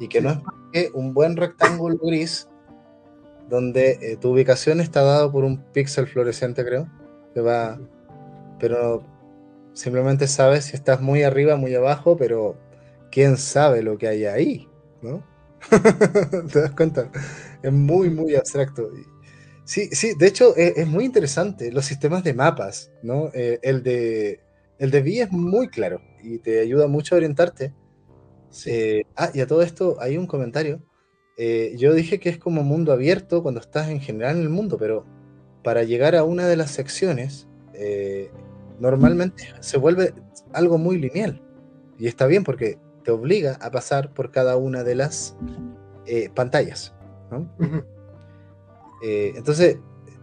Y que no es más que un buen rectángulo gris donde tu ubicación está dado por un píxel fluorescente, creo, que va, pero simplemente sabes si estás muy arriba, muy abajo, pero quién sabe lo que hay ahí, ¿no? ¿Te das cuenta? Es muy, muy abstracto. Sí, sí, de hecho e, es, muy interesante los sistemas de mapas, ¿no? Eh, el de el de V es muy claro y te ayuda mucho a orientarte. Eh, ah, y a todo esto hay un comentario. Eh, yo dije que es como mundo abierto cuando estás en general en el mundo, pero para llegar a una de las secciones, normalmente se vuelve algo muy lineal. Y está bien porque te obliga a pasar por cada una de las eh, pantallas. Eh, entonces,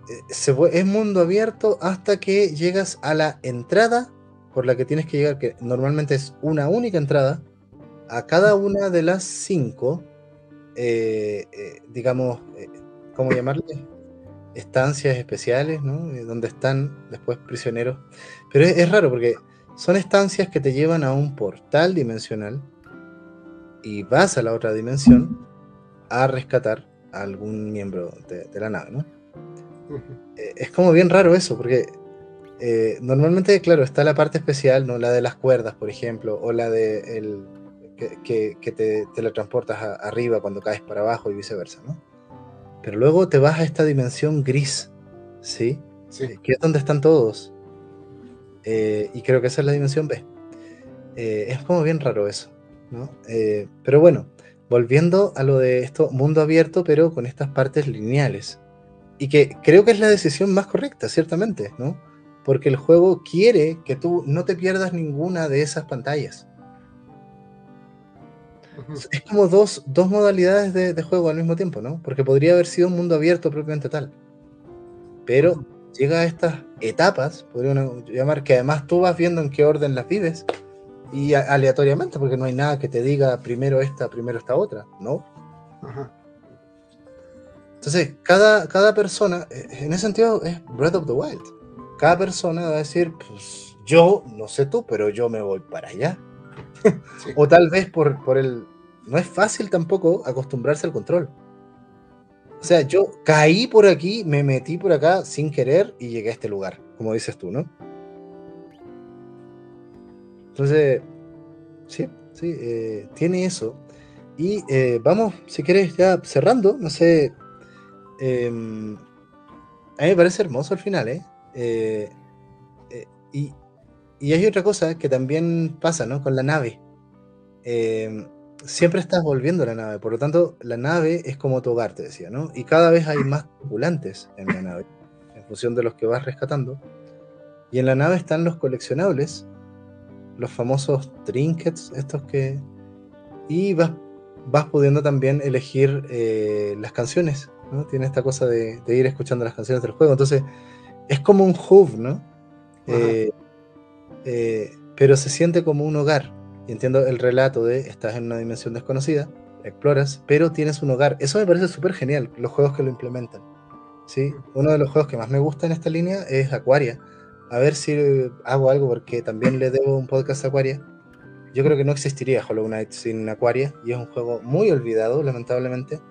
eh, es mundo abierto hasta que llegas a la entrada por la que tienes que llegar, que normalmente es una única entrada, a cada una de las cinco, digamos, ¿cómo llamarle? Estancias especiales, ¿no? donde están después prisioneros. Pero es raro porque son estancias que te llevan a un portal dimensional y vas a la otra dimensión a rescatar a algún miembro de, la nave, ¿no? Eh, es como bien raro eso, porque eh, normalmente, claro, está la parte especial, ¿no? La de las cuerdas, por ejemplo, o la de el, que, que, te teletransportas arriba cuando caes para abajo y viceversa, ¿no? Pero luego te vas a esta dimensión gris, ¿sí? sí. Que es donde están todos. Eh, y creo que esa es la dimensión B. es como bien raro eso. Eh, pero bueno, volviendo a lo de esto, mundo abierto, pero con estas partes lineales. Y que creo que es la decisión más correcta, ciertamente, ¿no? Porque el juego quiere que tú no te pierdas ninguna de esas pantallas. Es como dos, dos modalidades de, juego al mismo tiempo, ¿no? Porque podría haber sido un mundo abierto propiamente tal. Pero llega a estas etapas, podríamos llamar, que además tú vas viendo en qué orden las vives y aleatoriamente, porque no hay nada que te diga primero esta, primero esta otra, ¿no? Entonces, cada, cada persona, eh, en ese sentido, es Breath of the Wild. Cada persona va a decir, pues yo, no sé tú, pero yo me voy para allá. o tal vez por, por el... No es fácil tampoco acostumbrarse al control. O sea, yo caí por aquí, me metí por acá sin querer y llegué a este lugar, como dices tú, ¿no? Entonces, sí, sí, eh, tiene eso. Y eh, vamos, si quieres, ya cerrando, no sé. Em, a mí me parece hermoso el final, ¿eh? eh y, y, hay otra cosa que también pasa, ¿no? Con la nave. Em, siempre estás volviendo a la nave, por lo tanto, la nave es como tu hogar, te decía, ¿no? Y cada vez hay más tripulantes en la nave, en función de los que vas rescatando. Y en la nave están los coleccionables, los famosos trinkets, estos que. Y vas, vas pudiendo también elegir eh, las canciones, ¿no? Tiene esta cosa de, ir escuchando las canciones del juego. Entonces, es como un hub, ¿no? Eh, eh, pero se siente como un hogar. Y entiendo el relato de estás en una dimensión desconocida, exploras, pero tienes un hogar. Eso me parece súper genial, los juegos que lo implementan. ¿sí? Uno de los juegos que más me gusta en esta línea es Aquaria a ver si hago algo porque también le debo un podcast a Aquaria. Yo creo que no existiría Hollow Knight sin Aquaria y es un juego muy olvidado, lamentablemente.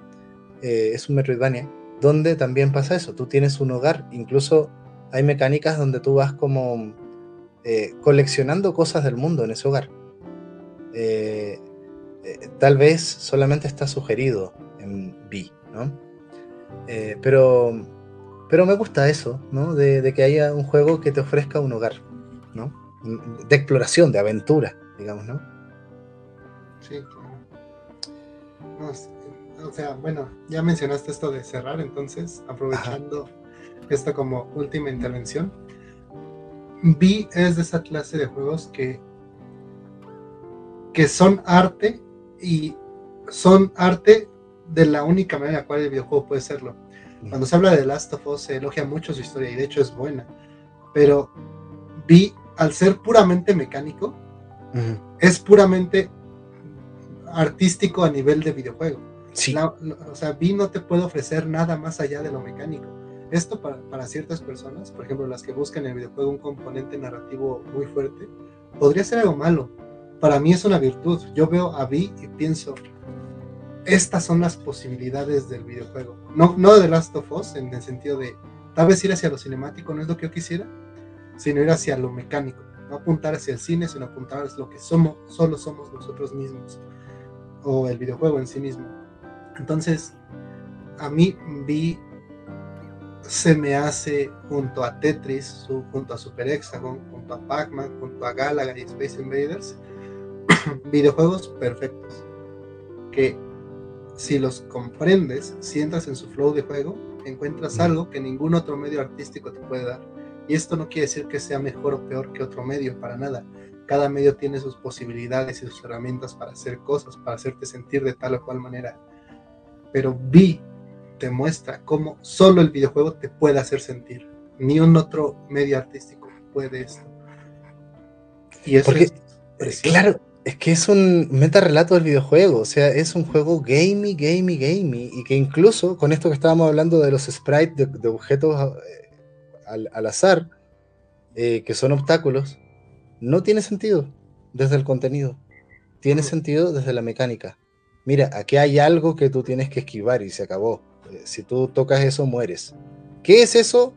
Eh, es un Metroidvania donde también pasa eso. Tú tienes un hogar, incluso hay mecánicas donde tú vas como eh, coleccionando cosas del mundo en ese hogar. Eh, tal vez solamente está sugerido en B, ¿no? pero pero me gusta eso, ¿no? De, que haya un juego que te ofrezca un hogar, ¿no? De exploración, de aventura, digamos, ¿no? Sí, claro. o sea, bueno, ya mencionaste esto de cerrar, entonces, aprovechando esto como última intervención, Vi es de esa clase de juegos que, que son arte y son arte de la única manera en la cual el videojuego puede serlo. Cuando se habla de Last of Us se elogia mucho su historia y de hecho es buena, pero vi al ser puramente mecánico, es puramente artístico a nivel de videojuego. Sí. o sea, Vi no te puede ofrecer nada más allá de lo mecánico. Esto para, para, ciertas personas, por ejemplo, las que buscan en el videojuego un componente narrativo muy fuerte, podría ser algo malo. Para mí es una virtud. Yo veo a Vi y pienso, estas son las posibilidades del videojuego. No, no de Last of Us, en el sentido de tal vez ir hacia lo cinemático no es lo que yo quisiera, sino ir hacia lo mecánico. No apuntar hacia el cine, sino apuntar hacia lo que somos, solo somos nosotros mismos, o el videojuego en sí mismo. Entonces, a mí vi se me hace junto a Tetris, junto a Super Hexagon, junto a Pac-Man, junto a Galaga y Space Invaders, videojuegos perfectos que si los comprendes, si entras en su flow de juego, encuentras algo que ningún otro medio artístico te puede dar. Y esto no quiere decir que sea mejor o peor que otro medio, para nada. Cada medio tiene sus posibilidades y sus herramientas para hacer cosas, para hacerte sentir de tal o cual manera. Pero Vi te muestra cómo solo el videojuego te puede hacer sentir. Ni un otro medio artístico puede esto. Y eso es eh, claro, es que es un meta relato del videojuego, o sea, es un juego gamey, gamey, gamey, y que incluso con esto que estábamos hablando de los sprites de, objetos eh, al, azar, eh, que son obstáculos, no tiene sentido desde el contenido, tiene sentido desde la mecánica. Mira, aquí hay algo que tú tienes que esquivar y se acabó. Eh, si tú tocas eso, mueres. ¿Qué es eso?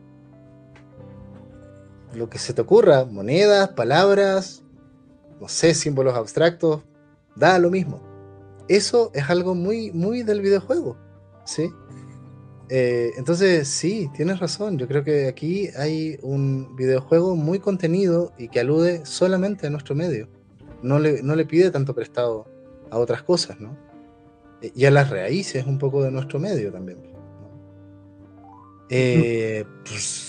Lo que se te ocurra, monedas, palabras, no sé, símbolos abstractos, da lo mismo. Eso es algo muy, muy del videojuego, ¿sí? Eh, entonces, sí, tienes razón. Yo creo que aquí hay un videojuego muy contenido y que alude solamente a nuestro medio. No le, no le pide tanto prestado a otras cosas, ¿no? Y a las raíces un poco de nuestro medio también. Eh, pues,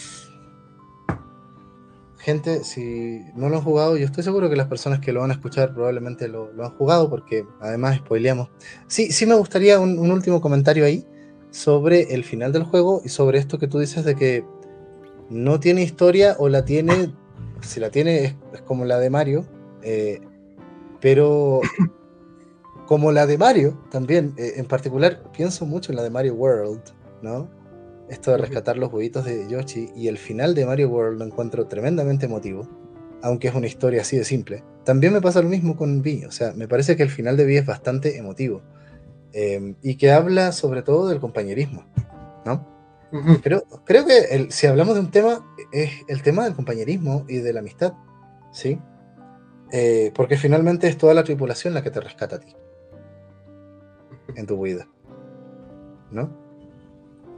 si no lo han jugado, yo estoy seguro que las personas que lo van a escuchar probablemente lo, han jugado, porque además spoileamos. Sí, sí me gustaría un, último comentario ahí sobre el final del juego y sobre esto que tú dices de que no tiene historia o la tiene, si la tiene es, como la de Mario, eh, pero como la de Mario también, eh, en particular pienso mucho en la de Mario World, ¿no? Esto de rescatar los huevitos de Yoshi y el final de Mario World lo encuentro tremendamente emotivo, aunque es una historia así de simple. También me pasa lo mismo con Vi, o sea, me parece que el final de Vi es bastante emotivo em, y que habla sobre todo del compañerismo, ¿no? Pero creo que si hablamos de un tema, es el tema del compañerismo y de la amistad, ¿sí? Eh, porque finalmente es toda la tripulación la que te rescata a ti en tu vida, ¿no?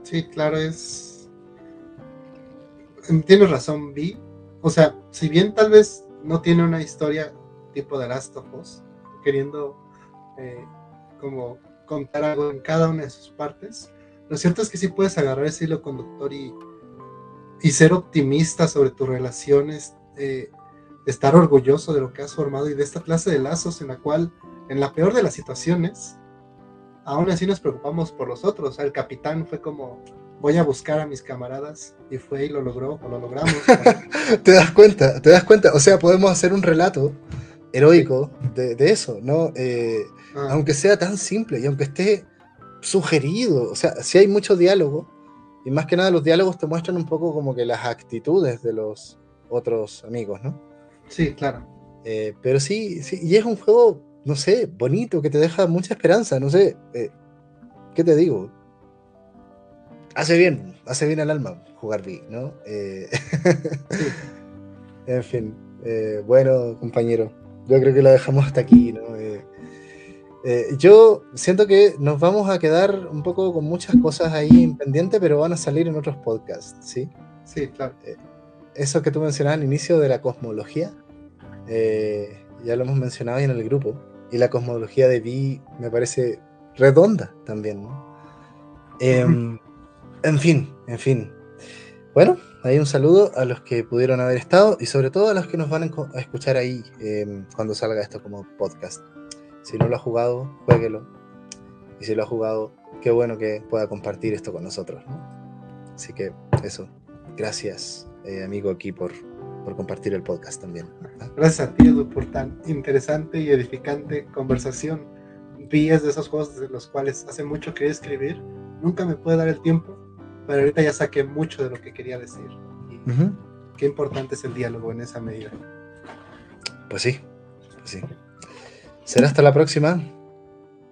Sí, claro, es. Tienes razón, Vi. O sea, si bien tal vez no tiene una historia tipo de Last queriendo eh, como contar algo en cada una de sus partes, lo cierto es que sí puedes agarrar ese hilo conductor y, y ser optimista sobre tus relaciones, eh, estar orgulloso de lo que has formado y de esta clase de lazos en la cual, en la peor de las situaciones, aún así nos preocupamos por los otros. el capitán fue como, voy a buscar a mis camaradas y fue y lo logró, o lo logramos. te das cuenta, te das cuenta. O sea, podemos hacer un relato heroico de, eso, ¿no? Eh, ah. Aunque sea tan simple y aunque esté sugerido, o sea, si hay mucho diálogo, y más que nada los diálogos te muestran un poco como que las actitudes de los otros amigos, ¿no? Sí, claro. Eh, pero sí, sí, y es un juego no sé, bonito, que te deja mucha esperanza, no sé, eh, ¿qué te digo? Hace bien, hace bien al alma jugar B, ¿no? Eh, en fin, eh, bueno, compañero, yo creo que lo dejamos hasta aquí, ¿no? yo siento que nos vamos a quedar un poco con muchas cosas ahí pendientes, pero van a salir en otros podcasts, ¿sí? Sí, claro. eso que tú mencionabas al inicio de la cosmología, ya lo hemos mencionado ahí en el grupo y la cosmología de Vi me parece redonda también. Em, en fin, en fin. Bueno, ahí un saludo a los que pudieron haber estado y sobre todo a los que nos van a escuchar ahí em, cuando salga esto como podcast. Si no lo ha jugado, jueguelo. Y si lo ha jugado, qué bueno que pueda compartir esto con nosotros. Así que eso, gracias eh, amigo aquí por, por compartir el podcast también. Gracias a ti, Edu, por tan interesante y edificante conversación. Vías de esos juegos de los cuales hace mucho quería escribir. Nunca me puede dar el tiempo, pero ahorita ya saqué mucho de lo que quería decir. Qué importante es el diálogo en esa medida. Pues sí, pues sí. Será hasta la próxima.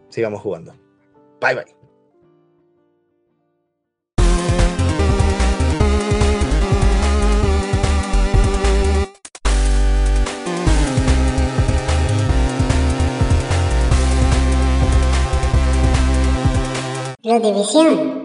Sigamos jugando. Bye bye. La división